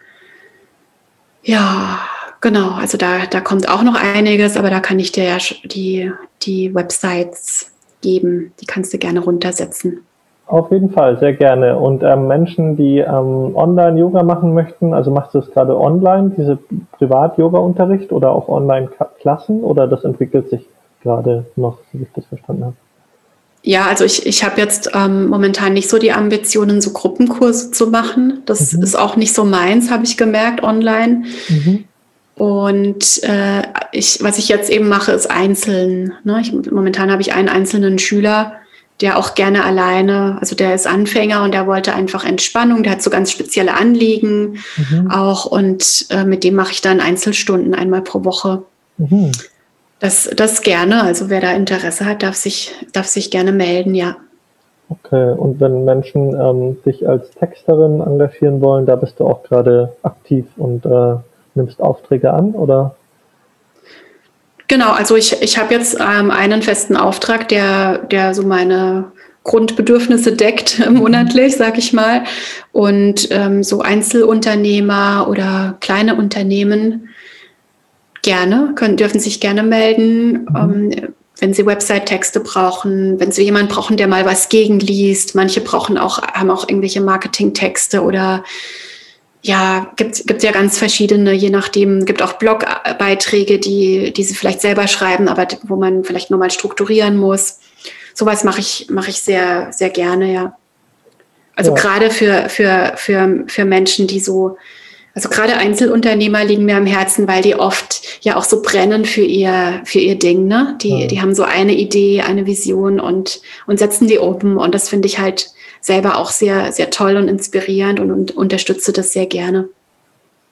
Speaker 2: ja, genau, also da, da kommt auch noch einiges, aber da kann ich dir ja die, die Websites geben. Die kannst du gerne runtersetzen.
Speaker 1: Auf jeden Fall, sehr gerne. Und ähm, Menschen, die ähm, Online-Yoga machen möchten, also machst du es gerade online, diese Privat-Yoga-Unterricht oder auch Online-Klassen oder das entwickelt sich gerade noch, wie ich das verstanden habe.
Speaker 2: Ja, also ich, ich habe jetzt ähm, momentan nicht so die Ambitionen, so Gruppenkurse zu machen. Das mhm. ist auch nicht so meins, habe ich gemerkt, online. Mhm. Und äh, ich, was ich jetzt eben mache, ist einzeln. Ne? Ich, momentan habe ich einen einzelnen Schüler, der auch gerne alleine, also der ist Anfänger und der wollte einfach Entspannung, der hat so ganz spezielle Anliegen mhm. auch und äh, mit dem mache ich dann Einzelstunden einmal pro Woche. Mhm. Das, das gerne. Also wer da Interesse hat, darf sich, darf sich gerne melden, ja.
Speaker 1: Okay, und wenn Menschen ähm, sich als Texterin engagieren wollen, da bist du auch gerade aktiv und äh, nimmst Aufträge an, oder?
Speaker 2: Genau, also ich, ich habe jetzt ähm, einen festen Auftrag, der, der so meine, Grundbedürfnisse deckt monatlich, sag ich mal. Und ähm, so Einzelunternehmer oder kleine Unternehmen gerne, können, dürfen sich gerne melden. Mhm. Ähm, wenn sie Website-Texte brauchen, wenn sie jemanden brauchen, der mal was gegenliest. Manche brauchen auch, haben auch irgendwelche Marketing-Texte oder ja, gibt gibt ja ganz verschiedene, je nachdem, gibt auch Blogbeiträge, die, die sie vielleicht selber schreiben, aber wo man vielleicht nochmal strukturieren muss. Sowas mache ich, mache ich sehr, sehr gerne, ja. Also ja. gerade für, für, für, für Menschen, die so, also gerade Einzelunternehmer liegen mir am Herzen, weil die oft ja auch so brennen für ihr, für ihr Ding, ne? Die, ja. die haben so eine Idee, eine Vision und, und setzen die oben. Und das finde ich halt selber auch sehr, sehr toll und inspirierend und, und unterstütze das sehr gerne.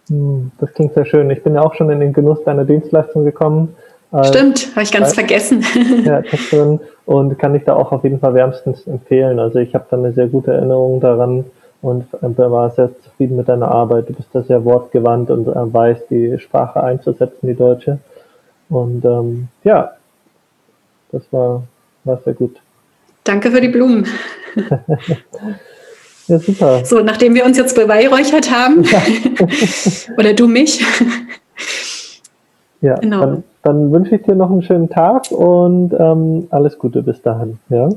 Speaker 1: Hm, das klingt sehr schön. Ich bin ja auch schon in den Genuss deiner Dienstleistung gekommen.
Speaker 2: Stimmt, habe ich ganz vergessen.
Speaker 1: Ja, Texterin und kann ich da auch auf jeden Fall wärmstens empfehlen. Also ich habe da eine sehr gute Erinnerung daran und äh, war sehr zufrieden mit deiner Arbeit. Du bist da sehr wortgewandt und äh, weißt, die Sprache einzusetzen, die deutsche. Und ähm, ja, das war, war sehr gut.
Speaker 2: Danke für die Blumen.
Speaker 1: ja, super.
Speaker 2: So, nachdem wir uns jetzt beweihräuchert haben, ja. oder du mich.
Speaker 1: ja, genau. dann, dann, wünsche ich dir noch einen schönen Tag und ähm, alles Gute bis dahin. Ja?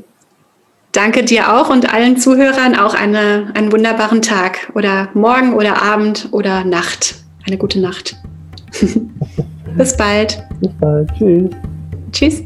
Speaker 2: Danke dir auch und allen Zuhörern auch eine, einen wunderbaren Tag oder Morgen oder Abend oder Nacht. Eine gute Nacht. bis bald.
Speaker 1: Bis bald. Tschüss.
Speaker 2: Tschüss.